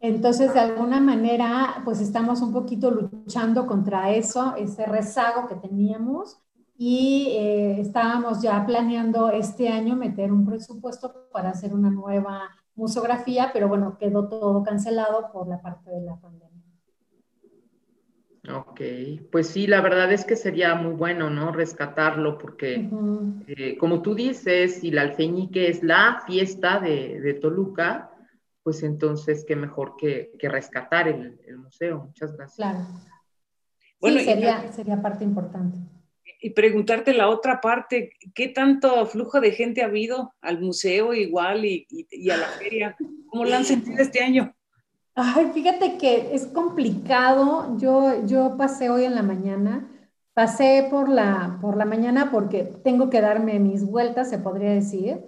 Entonces, de alguna manera, pues estamos un poquito luchando contra eso, ese rezago que teníamos y eh, estábamos ya planeando este año meter un presupuesto para hacer una nueva museografía, pero bueno, quedó todo cancelado por la parte de la pandemia. Ok, pues sí, la verdad es que sería muy bueno, ¿no? Rescatarlo, porque eh, como tú dices, si la alfeñique es la fiesta de, Toluca, pues entonces qué mejor que, rescatar el, museo. Muchas gracias. Claro. Bueno, sí, sería, sería parte importante. Y preguntarte la otra parte, ¿qué tanto flujo de gente ha habido al museo igual y, y a la feria? ¿Cómo lo han sentido este año? Ay, fíjate que es complicado. Yo, yo pasé hoy en la mañana, pasé por la, por la mañana porque tengo que darme mis vueltas, se podría decir,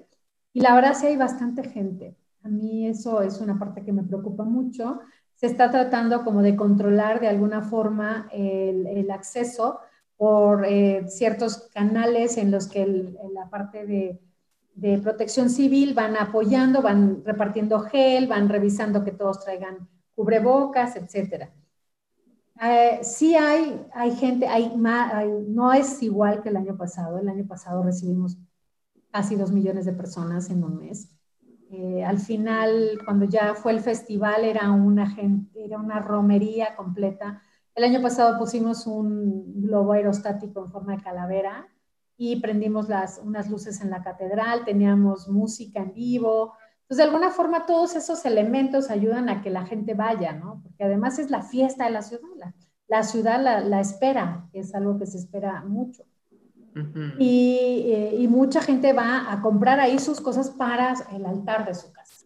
y la verdad sí hay bastante gente. A mí eso es una parte que me preocupa mucho. Se está tratando como de controlar de alguna forma el, acceso por eh, ciertos canales en los que la parte de de protección civil van apoyando, van repartiendo gel, van revisando que todos traigan cubrebocas, etc. Eh, sí hay, hay gente, hay, no es igual que el año pasado. El año pasado recibimos casi dos millones de personas en un mes. Eh, al final, cuando ya fue el festival, era una, era una romería completa. El año pasado pusimos un globo aerostático en forma de calavera y prendimos las, unas luces en la catedral, teníamos música en vivo. Entonces, de alguna forma, todos esos elementos ayudan a que la gente vaya, ¿no? Porque además es la fiesta de la ciudad, la, ciudad la, la, espera, es algo que se espera mucho. y, eh, y, mucha gente va a comprar ahí sus cosas para el altar de su casa.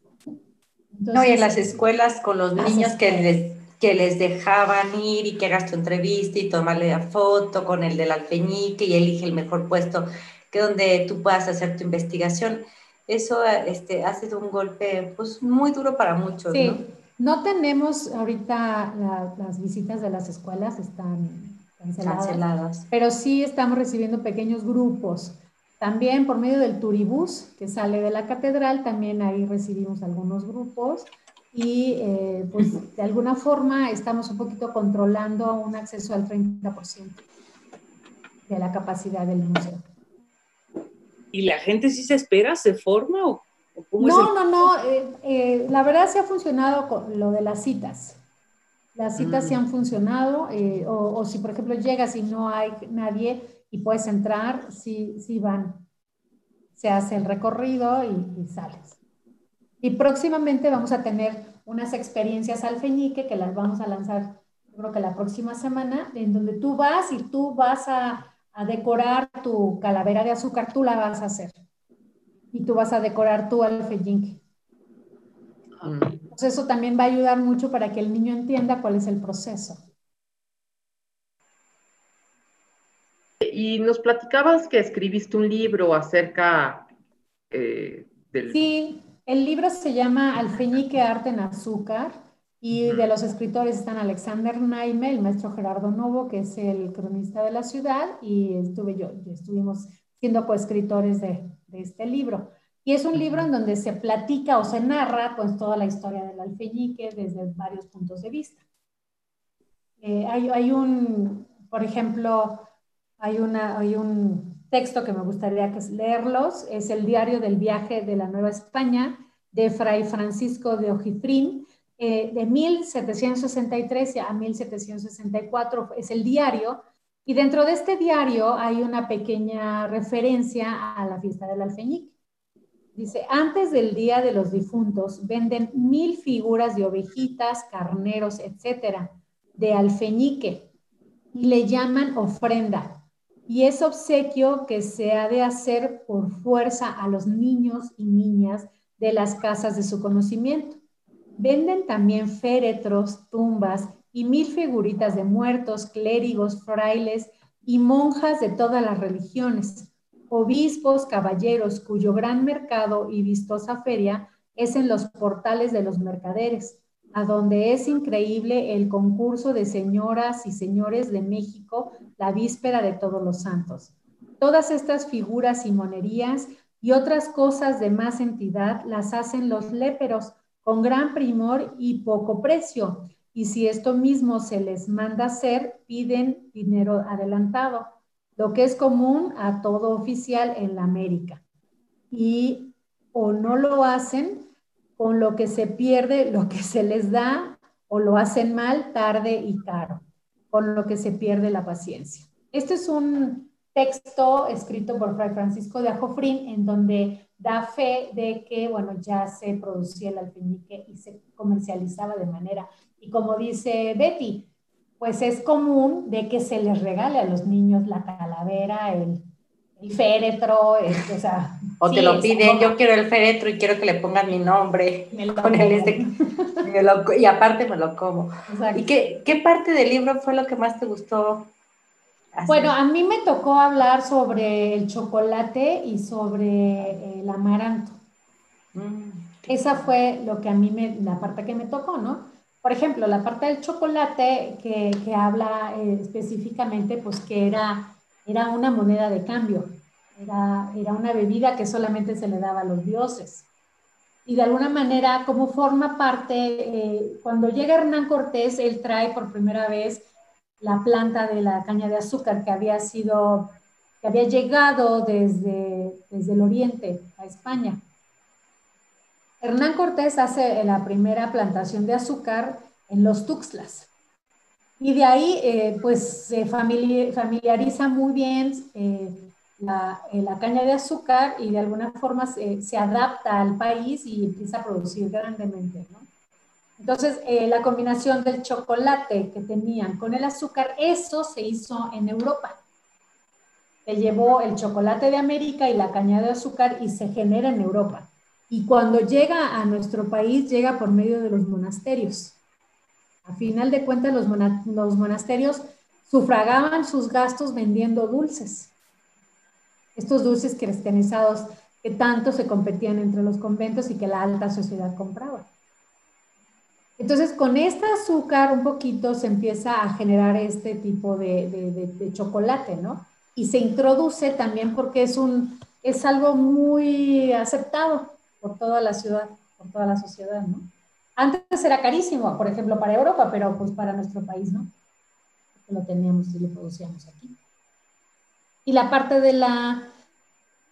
no, y en las escuelas con los niños que les que les dejaban ir y que hagas tu entrevista y tomarle la foto con el del alfeñique y elige el mejor puesto que donde tú puedas hacer tu investigación. Eso este, hace un golpe pues, muy duro para muchos. Sí, ¿no? tenemos ahorita las visitas de las escuelas, están canceladas, canceladas, pero sí estamos recibiendo pequeños grupos. También por medio del turibús que sale de la catedral, también ahí recibimos algunos grupos y eh, pues de alguna forma estamos un poquito controlando un acceso al 30% de la capacidad del museo. ¿Y la gente sí se espera, se forma o, cómo no, no, no, eh, eh, la verdad sí ha funcionado con lo de las citas. Las citas sí mm. han funcionado, o, si por ejemplo llegas y no hay nadie y puedes entrar, sí, sí van. Se hace el recorrido y sales. Y próximamente vamos a tener unas experiencias alfeñique que las vamos a lanzar, creo que la próxima semana, en donde tú vas y tú vas a, a decorar tu calavera de azúcar, tú la vas a hacer. Y tú vas a decorar tu alfeñique. Entonces eso también va a ayudar mucho para que el niño entienda cuál es el proceso. Y nos platicabas que escribiste un libro acerca eh, del... Sí, el libro se llama Alfeñique Arte en Azúcar y de los escritores están Alexander Naime, el maestro Gerardo Novo, que es el cronista de la ciudad, y estuve yo, estuvimos siendo coescritores de, de este libro. Y es un libro en donde se platica o se narra pues toda la historia del alfeñique desde varios puntos de vista. Eh, hay, hay, un, por ejemplo, hay, una, hay un texto que me gustaría que leerlos, es el diario del viaje de la Nueva España de Fray Francisco de Ojifrín, eh, de 1763 a 1764 es el diario, y dentro de este diario hay una pequeña referencia a la fiesta del alfeñique. Dice, antes del Día de los Difuntos venden mil figuras de ovejitas, carneros, etcétera, de alfeñique, y le llaman ofrenda. Y es obsequio que se ha de hacer por fuerza a los niños y niñas de las casas de su conocimiento. Venden también féretros, tumbas y mil figuritas de muertos, clérigos, frailes y monjas de todas las religiones, obispos, caballeros, cuyo gran mercado y vistosa feria es en los portales de los mercaderes, a donde es increíble el concurso de señoras y señores de México la víspera de todos los santos. Todas estas figuras y monerías y otras cosas de más entidad las hacen los léperos, con gran primor y poco precio. Y si esto mismo se les manda hacer, piden dinero adelantado, lo que es común a todo oficial en la América. Y o no lo hacen con lo que se pierde, lo que se les da, o lo hacen mal, tarde y caro, con lo que se pierde la paciencia. Este es un texto escrito por Fray Francisco de Ajofrín, en donde da fe de que, bueno, ya se producía el alfeñique y se comercializaba de manera. Y como dice Betty, pues es común de que se les regale a los niños la calavera, el, féretro, o sea... O te lo piden, yo quiero el féretro y quiero que le pongan mi nombre con el este, *laughs* y aparte me lo como. ¿Y qué, qué parte del libro fue lo que más te gustó bueno, a mí me tocó hablar sobre el chocolate y sobre el amaranto. Mm, Esa fue lo que a mí me, la parte que me tocó, ¿no? Por ejemplo, la parte del chocolate que, que habla eh, específicamente, pues que era, era una moneda de cambio, era, era una bebida que solamente se le daba a los dioses. Y de alguna manera, como forma parte, eh, cuando llega Hernán Cortés, él trae por primera vez la planta de la caña de azúcar que había sido, que había llegado desde, desde el oriente a España. Hernán Cortés hace la primera plantación de azúcar en los Tuxtlas. Y de ahí, eh, pues, se familiariza muy bien eh, la, eh, la, caña de azúcar y de alguna forma se, se, adapta al país y empieza a producir grandemente, ¿no? Entonces, eh, la combinación del chocolate que tenían con el azúcar, eso se hizo en Europa. Se llevó el chocolate de América y la caña de azúcar y se genera en Europa. Y cuando llega a nuestro país, llega por medio de los monasterios. A final de cuentas, los, monasterios sufragaban sus gastos vendiendo dulces. Estos dulces cristianizados que tanto se competían entre los conventos y que la alta sociedad compraba. Entonces, con este azúcar un poquito se empieza a generar este tipo de, chocolate, ¿no? Y se introduce también porque es, es algo muy aceptado por toda la ciudad, por toda la sociedad, ¿no? Antes era carísimo, por ejemplo, para Europa, pero pues para nuestro país, ¿no? Lo teníamos y lo producíamos aquí. Y la parte de la,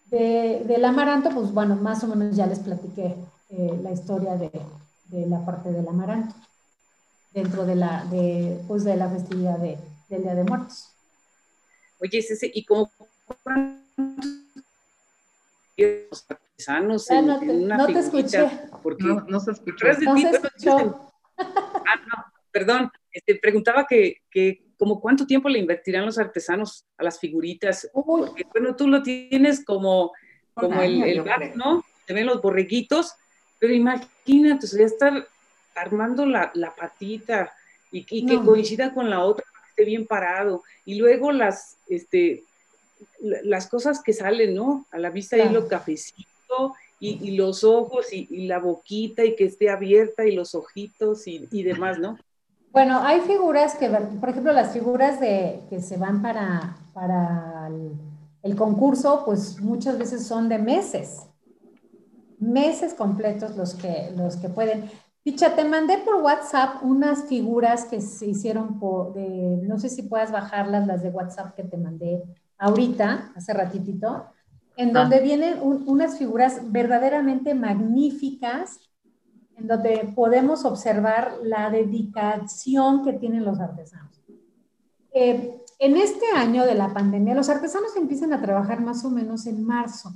del amaranto, pues bueno, más o menos ya les platiqué eh, la historia de, de la parte del amaranto, dentro de la, de, pues de la festividad de, del Día de Muertos. Oye, ese, ¿y cómo artesanos ah, no, te, no te escuché. Porque no, no se escuchó. No se escuchó. *laughs* Ah, no, perdón. Este, preguntaba que, que como cuánto tiempo le invertirán los artesanos a las figuritas. Porque, bueno, tú lo tienes como, como el, el ¿no? Te ven los borreguitos, pero imagínate, o sea, estar armando la, la patita y, que coincida con la otra, que esté bien parado. Y luego las, este, las cosas que salen, ¿no? A la vista ahí lo cafecito y, los ojos y, la boquita y que esté abierta y los ojitos y, demás, ¿no? Bueno, hay figuras que, por ejemplo, las figuras de, que se van para, para el, concurso, pues muchas veces son de meses, meses completos los que, los que pueden. Picha, te mandé por WhatsApp unas figuras que se hicieron no sé si puedas bajarlas, las de WhatsApp que te mandé ahorita, hace ratitito, en donde vienen unas figuras verdaderamente magníficas, en donde podemos observar la dedicación que tienen los artesanos. Eh, en este año de la pandemia, los artesanos empiezan a trabajar más o menos en marzo.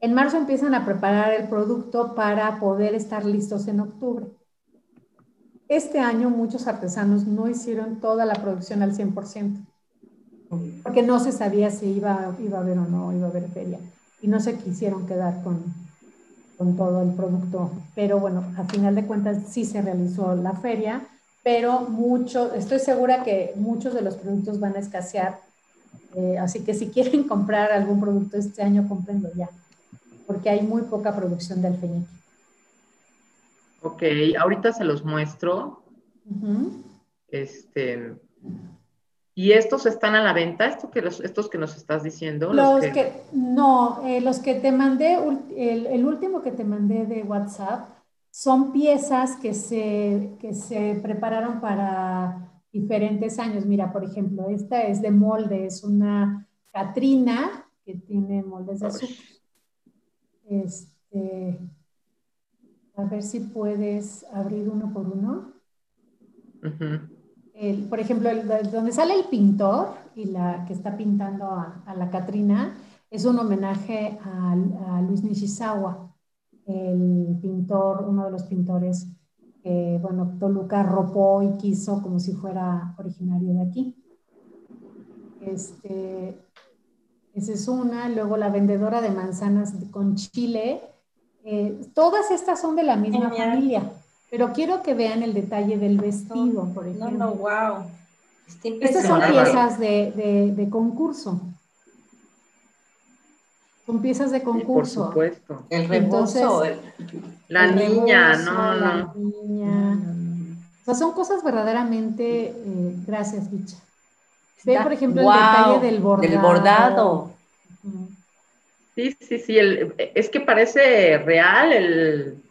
En marzo empiezan a preparar el producto para poder estar listos en octubre. Este año muchos artesanos no hicieron toda la producción al 100% porque no se sabía si iba, iba a haber o no iba a haber feria. Y no se quisieron quedar con, con todo el producto. Pero bueno, a final de cuentas sí se realizó la feria, pero mucho, estoy segura que muchos de los productos van a escasear. Eh, así que si quieren *laughs* comprar algún producto este año, cómprenlo ya, porque hay muy poca producción de alfeñique. Ok, ahorita se los muestro. Este, ¿Y estos están a la venta? ¿Esto que ¿Estos que nos estás diciendo? Los, que... no, eh, los que te mandé, el, último que te mandé de WhatsApp, son piezas que se, que se prepararon para diferentes años. Mira, por ejemplo, esta es de molde, es una Catrina que tiene moldes de azúcar. Este, a ver si puedes abrir uno por uno por ejemplo, donde sale el pintor y la que está pintando a, la Catrina, es un homenaje a, Luis Nishizawa, el pintor, uno de los pintores que, bueno, Toluca ropó y quiso como si fuera originario de aquí. Este, esa es una. Luego la vendedora de manzanas con chile. Eh, todas estas son de la misma familia. Pero quiero que vean el detalle del vestido, por ejemplo. No, no, wow. Estas son piezas de, de, concurso. Son piezas de concurso. por supuesto. El rebozo. la niña, no, la Niña. O sea, son cosas verdaderamente, eh, gracias, Bicha. Ve, por ejemplo, el detalle del bordado. Del bordado. Sí, sí, sí. es que parece real el,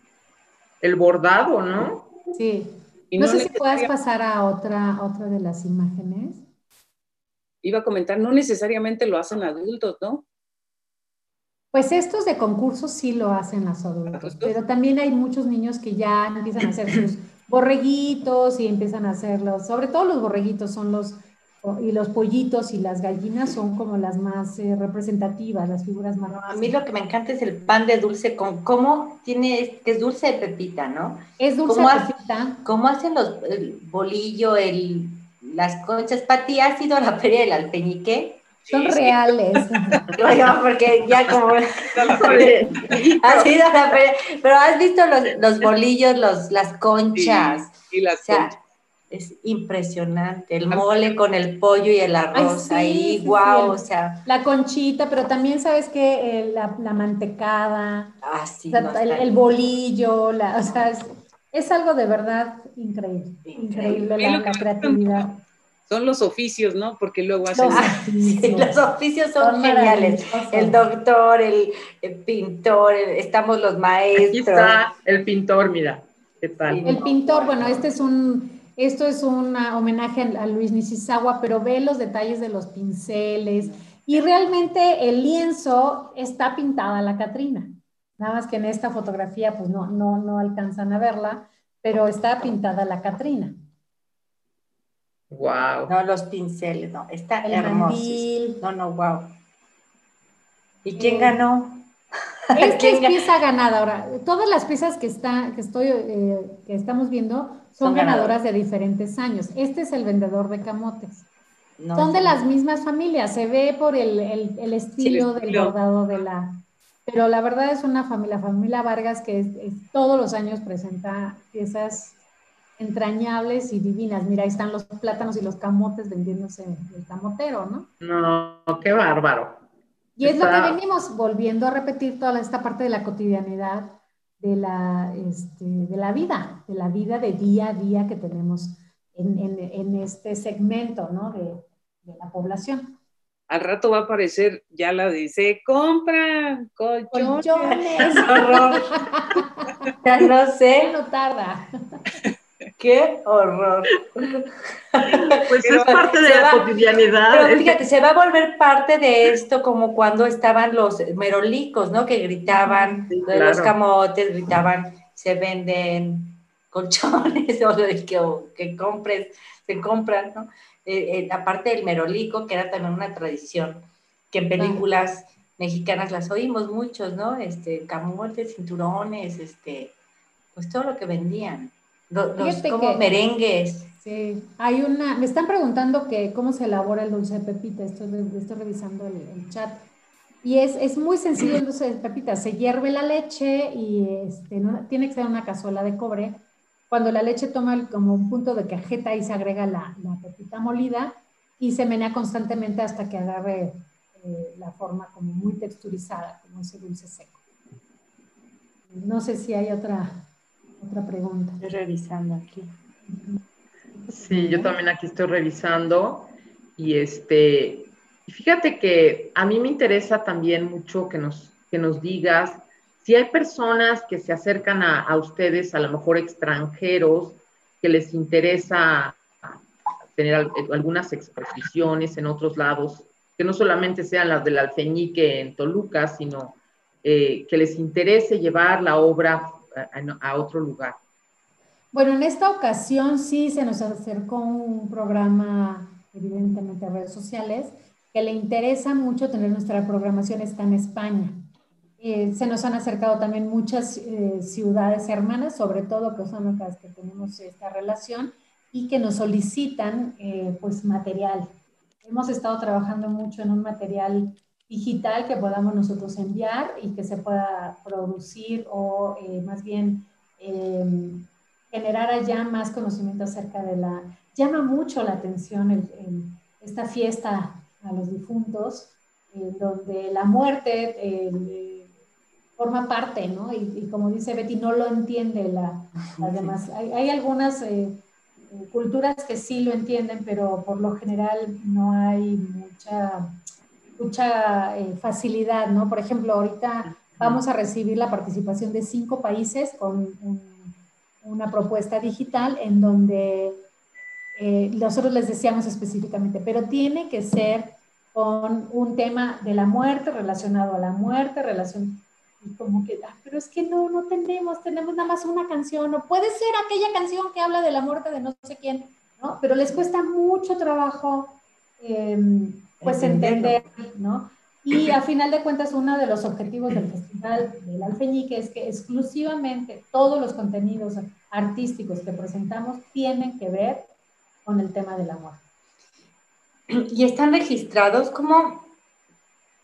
el bordado, ¿no? Sí. no, sé si puedas pasar a otra, otra de las imágenes. Iba a comentar, no necesariamente lo hacen adultos, ¿no? Pues estos de concursos sí lo hacen los adultos, pero también hay muchos niños que ya empiezan a hacer sus *clears throat* borreguitos y empiezan a hacerlos, sobre todo los borreguitos son los y los pollitos y las gallinas son como las más eh, representativas, las figuras más. a mí lo que me encanta es el pan de dulce con cómo tiene, que es dulce de pepita, ¿no? Es dulce de pepita. ¿Cómo hacen los, el bolillo, el, las conchas? Pati, ¿has ido a la feria del alpeñique? Son reales. *laughs* porque ya como... *laughs* *laughs* has ido a la feria, pero has visto los, los bolillos, los, las conchas. y las conchas es impresionante. El mole con el pollo y el arroz ahí, wow, o sea. La conchita, pero también sabes que eh, la, mantecada, ah, sí, el, bolillo, la, o sea, es, algo de verdad increíble. Increíble, la, creatividad. Son los oficios, ¿no? Porque luego hacen... *laughs* Los oficios, los oficios son, geniales. El doctor, el, pintor, estamos los maestros. Aquí está el pintor, mira. ¿Qué tal? El pintor, bueno, este es un esto es un homenaje a Luis Nishizawa, pero ve los detalles de los pinceles y realmente el lienzo está pintada la Catrina. Nada más que en esta fotografía pues no, no, no alcanzan a verla, pero está pintada la Catrina. Wow. No, los pinceles, no, está hermoso. No, no, wow. ¿Y quién ganó? Esta *laughs* es pieza ganadora. Todas las piezas que, está, que, estoy, eh, que estamos viendo son, ganadoras de diferentes años. Este es el vendedor de camotes. son de las mismas familias, se ve por el, el, estilo del bordado de la... Pero la verdad es una familia, familia Vargas, que todos los años presenta piezas entrañables y divinas. Mira, ahí están los plátanos y los camotes vendiéndose el camotero, ¿no? No, qué bárbaro. Y es lo que venimos volviendo a repetir toda esta parte de la cotidianidad de la, este, de la vida, de la vida de día a día que tenemos en, en, este segmento ¿no? de, de, la población. Al rato va a aparecer, ya la dice, compra colchones. colchones. *laughs* *laughs* ya no sé. No tarda. *laughs* ¡Qué horror! *laughs* Pues es parte de la cotidianidad. Pero fíjate, se va a volver parte de esto como cuando estaban los merolicos, ¿no? Que gritaban, los camotes gritaban, se venden colchones *laughs* o que, que compres, se compran, ¿no? Eh, eh, aparte del merolico, que era también una tradición, que en películas mexicanas las oímos muchos, ¿no? Este, camotes, cinturones, este, pues todo lo que vendían. Los, como merengues. Sí, hay una, me están preguntando que cómo se elabora el dulce de pepita, estoy, estoy revisando el, chat. Y es, es, muy sencillo el dulce de pepita, se hierve la leche y este, tiene que ser una cazuela de cobre. Cuando la leche toma como un punto de cajeta y se agrega la, la pepita molida y se menea constantemente hasta que agarre eh, la forma como muy texturizada, como ese dulce seco. No sé si hay otra otra pregunta. Estoy revisando aquí. Sí, yo también aquí estoy revisando y este, fíjate que a mí me interesa también mucho que nos, que nos digas si hay personas que se acercan a, a ustedes, a lo mejor extranjeros, que les interesa tener algunas exposiciones en otros lados, que no solamente sean las del alfeñique en Toluca, sino eh, que les interese llevar la obra a, otro lugar? Bueno, en esta ocasión sí se nos acercó un programa, evidentemente a redes sociales, que le interesa mucho tener nuestra programación está en España. Eh, se nos han acercado también muchas eh, ciudades hermanas, sobre todo que son las que tenemos esta relación y que nos solicitan eh, pues material. Hemos estado trabajando mucho en un material digital que podamos nosotros enviar y que se pueda producir o eh, más bien em, generar allá más conocimiento acerca de la... Llama mucho la atención esta fiesta a los difuntos, donde la muerte eh, forma parte, ¿no? Y, como dice Betty, no lo entiende la, las demás. Hay, hay algunas eh, culturas que sí lo entienden, pero por lo general no hay mucha mucha eh, facilidad, ¿no? Por ejemplo, ahorita vamos a recibir la participación de cinco países con una propuesta digital en donde eh, nosotros les decíamos específicamente, pero tiene que ser con un tema de la muerte relacionado a la muerte, relación y como que, ah, pero es que no, no tenemos, tenemos nada más una canción, o puede ser aquella canción que habla de la muerte de no sé quién, ¿no? Pero les cuesta mucho trabajo eh, pues entender, ¿no? Y a final de cuentas, uno de los objetivos del Festival del Alfeñique es que exclusivamente todos los contenidos artísticos que presentamos tienen que ver con el tema del amor. ¿Y están registrados como,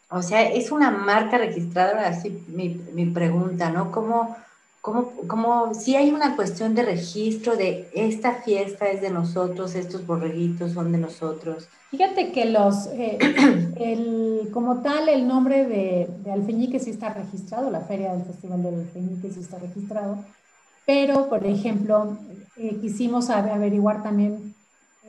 o sea, es una marca registrada, así mi, mi pregunta, ¿no? ¿Cómo, cómo, si hay una cuestión de registro de esta fiesta es de nosotros, estos borreguitos son de nosotros? Fíjate que los, eh, *clears throat* el, como tal, el nombre de, de, Alfeñique sí está registrado, la feria del Festival del Alfeñique sí está registrado, pero, por ejemplo, eh, quisimos averiguar también,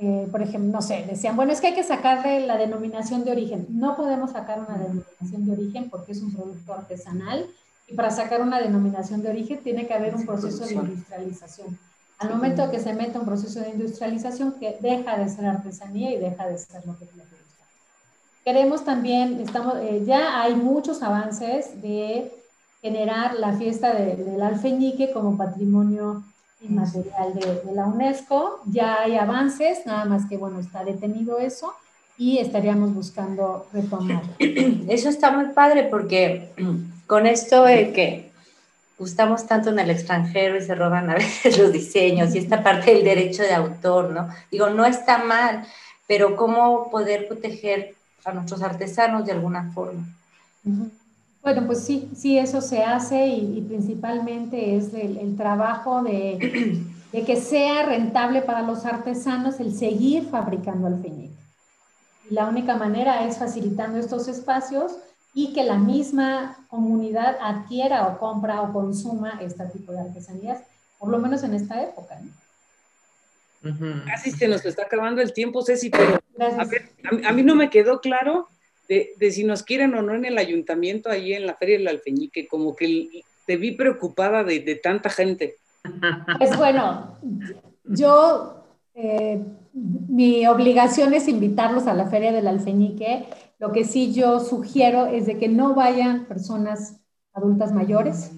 eh, por ejemplo, no sé, decían, bueno, es que hay que sacarle la denominación de origen. No podemos sacar una denominación de origen porque es un producto artesanal y para sacar una denominación de origen tiene que haber un proceso de industrialización. Al momento que se mete un proceso de industrialización que deja de ser artesanía y deja de ser lo que tiene que gustar. Queremos también, estamos, eh, ya hay muchos avances de generar la fiesta del alfeñique como patrimonio inmaterial de, de, la UNESCO. Ya hay avances, nada más que, bueno, está detenido eso y estaríamos buscando retomar. *clears throat* Eso está muy padre porque con esto de que gustamos tanto en el extranjero y se roban a *laughs* veces los diseños y esta parte del derecho de autor, ¿no? Digo, no está mal, pero ¿cómo poder proteger a nuestros artesanos de alguna forma? Bueno, pues sí, sí, eso se hace y, principalmente es el, trabajo *clears throat* de, que sea rentable para los artesanos el seguir fabricando alfeñique. Y la única manera es facilitando estos espacios y que la misma comunidad adquiera o compra o consuma este tipo de artesanías, por lo menos en esta época. Casi se nos está acabando el tiempo, Ceci, pero a, mí no me quedó claro de, si nos quieren o no en el ayuntamiento, ahí en la Feria del Alfeñique, como que te vi preocupada de, de tanta gente. Pues bueno, yo, eh, mi obligación es invitarlos a la Feria del Alfeñique lo que sí yo sugiero es de que no vayan personas adultas mayores,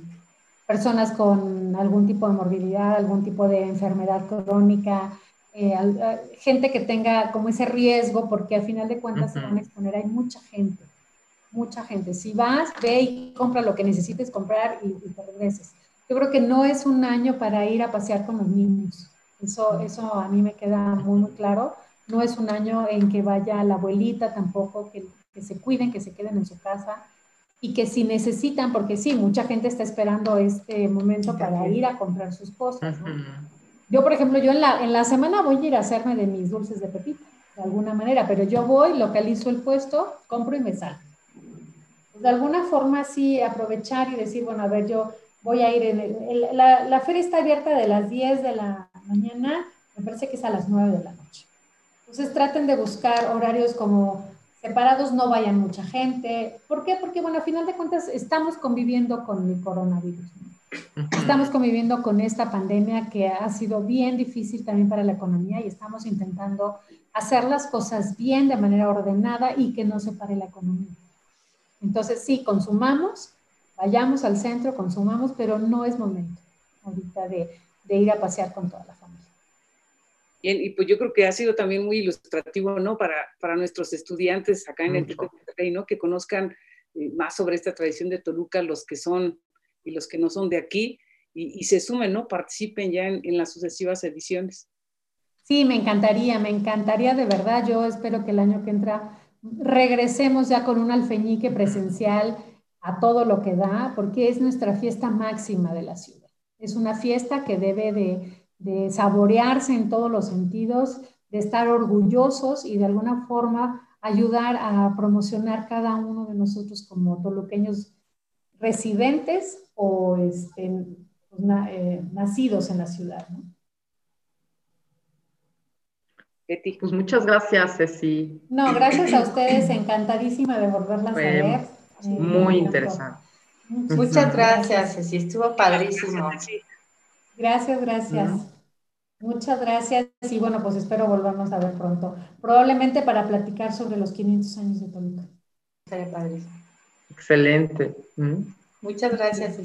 personas con algún tipo de morbilidad, algún tipo de enfermedad crónica, eh, eh, gente que tenga como ese riesgo, porque al final de cuentas se van a exponer. Hay mucha gente, mucha gente. Si vas, ve y compra lo que necesites comprar y, te regreses. Yo creo que no es un año para ir a pasear con los niños. Eso, eso a mí me queda muy, muy claro no es un año en que vaya la abuelita tampoco, que, se cuiden, que se queden en su casa y que si necesitan, porque sí, mucha gente está esperando este momento para ir a comprar sus cosas. Yo, por ejemplo, yo en la, en la semana voy a ir a hacerme de mis dulces de pepita, de alguna manera, pero yo voy, localizo el puesto, compro y me salgo. Pues, de alguna forma sí aprovechar y decir, bueno, a ver, yo voy a ir en la, la feria está abierta de las 10 de la mañana, me parece que es a las 9 de la noche. Entonces traten de buscar horarios como separados, no vayan mucha gente. ¿Por qué? Porque, bueno, a final de cuentas estamos conviviendo con el coronavirus. Estamos conviviendo con esta pandemia que ha sido bien difícil también para la economía y estamos intentando hacer las cosas bien de manera ordenada y que no se pare la economía. Entonces, sí, consumamos, vayamos al centro, consumamos, pero no es momento ahorita de, de ir a pasear con toda la familia y pues yo creo que ha sido también muy ilustrativo, ¿no? Para, para nuestros estudiantes acá en el TEC de ¿no? Que conozcan eh, más sobre esta tradición de Toluca, los que son y los que no son de aquí, y, se sumen, ¿no? Participen ya en, en, las sucesivas ediciones. Sí, me encantaría, me encantaría de verdad. Yo espero que el año que entra regresemos ya con un alfeñique presencial a todo lo que da, porque es nuestra fiesta máxima de la ciudad. Es una fiesta que debe de de saborearse en todos los sentidos, de estar orgullosos y de alguna forma ayudar a promocionar cada uno de nosotros como toluqueños residentes o este, pues, eh, nacidos en la ciudad. ¿no? Pues muchas gracias, Ceci. No, gracias a ustedes, encantadísima de volverlas a ver. Muy interesante. Muchas gracias, Ceci, estuvo padrísimo. Gracias, gracias. Muchas gracias y bueno, pues espero volvernos a ver pronto. Probablemente para platicar sobre los 500 años de Toluca. Sería padre. Excelente. Muchas gracias,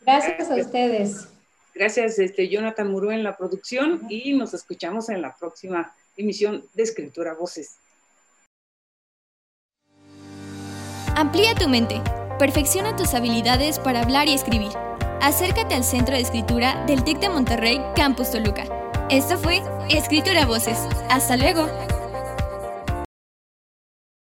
Gracias a ustedes. Gracias, este, Jonathan Murú en la producción y nos escuchamos en la próxima emisión de Escritura Voces. Amplía tu mente. Perfecciona tus habilidades para hablar y escribir acércate al Centro de Escritura del TEC de Monterrey, Campus Toluca. Esto fue Escritura Voces. Hasta luego.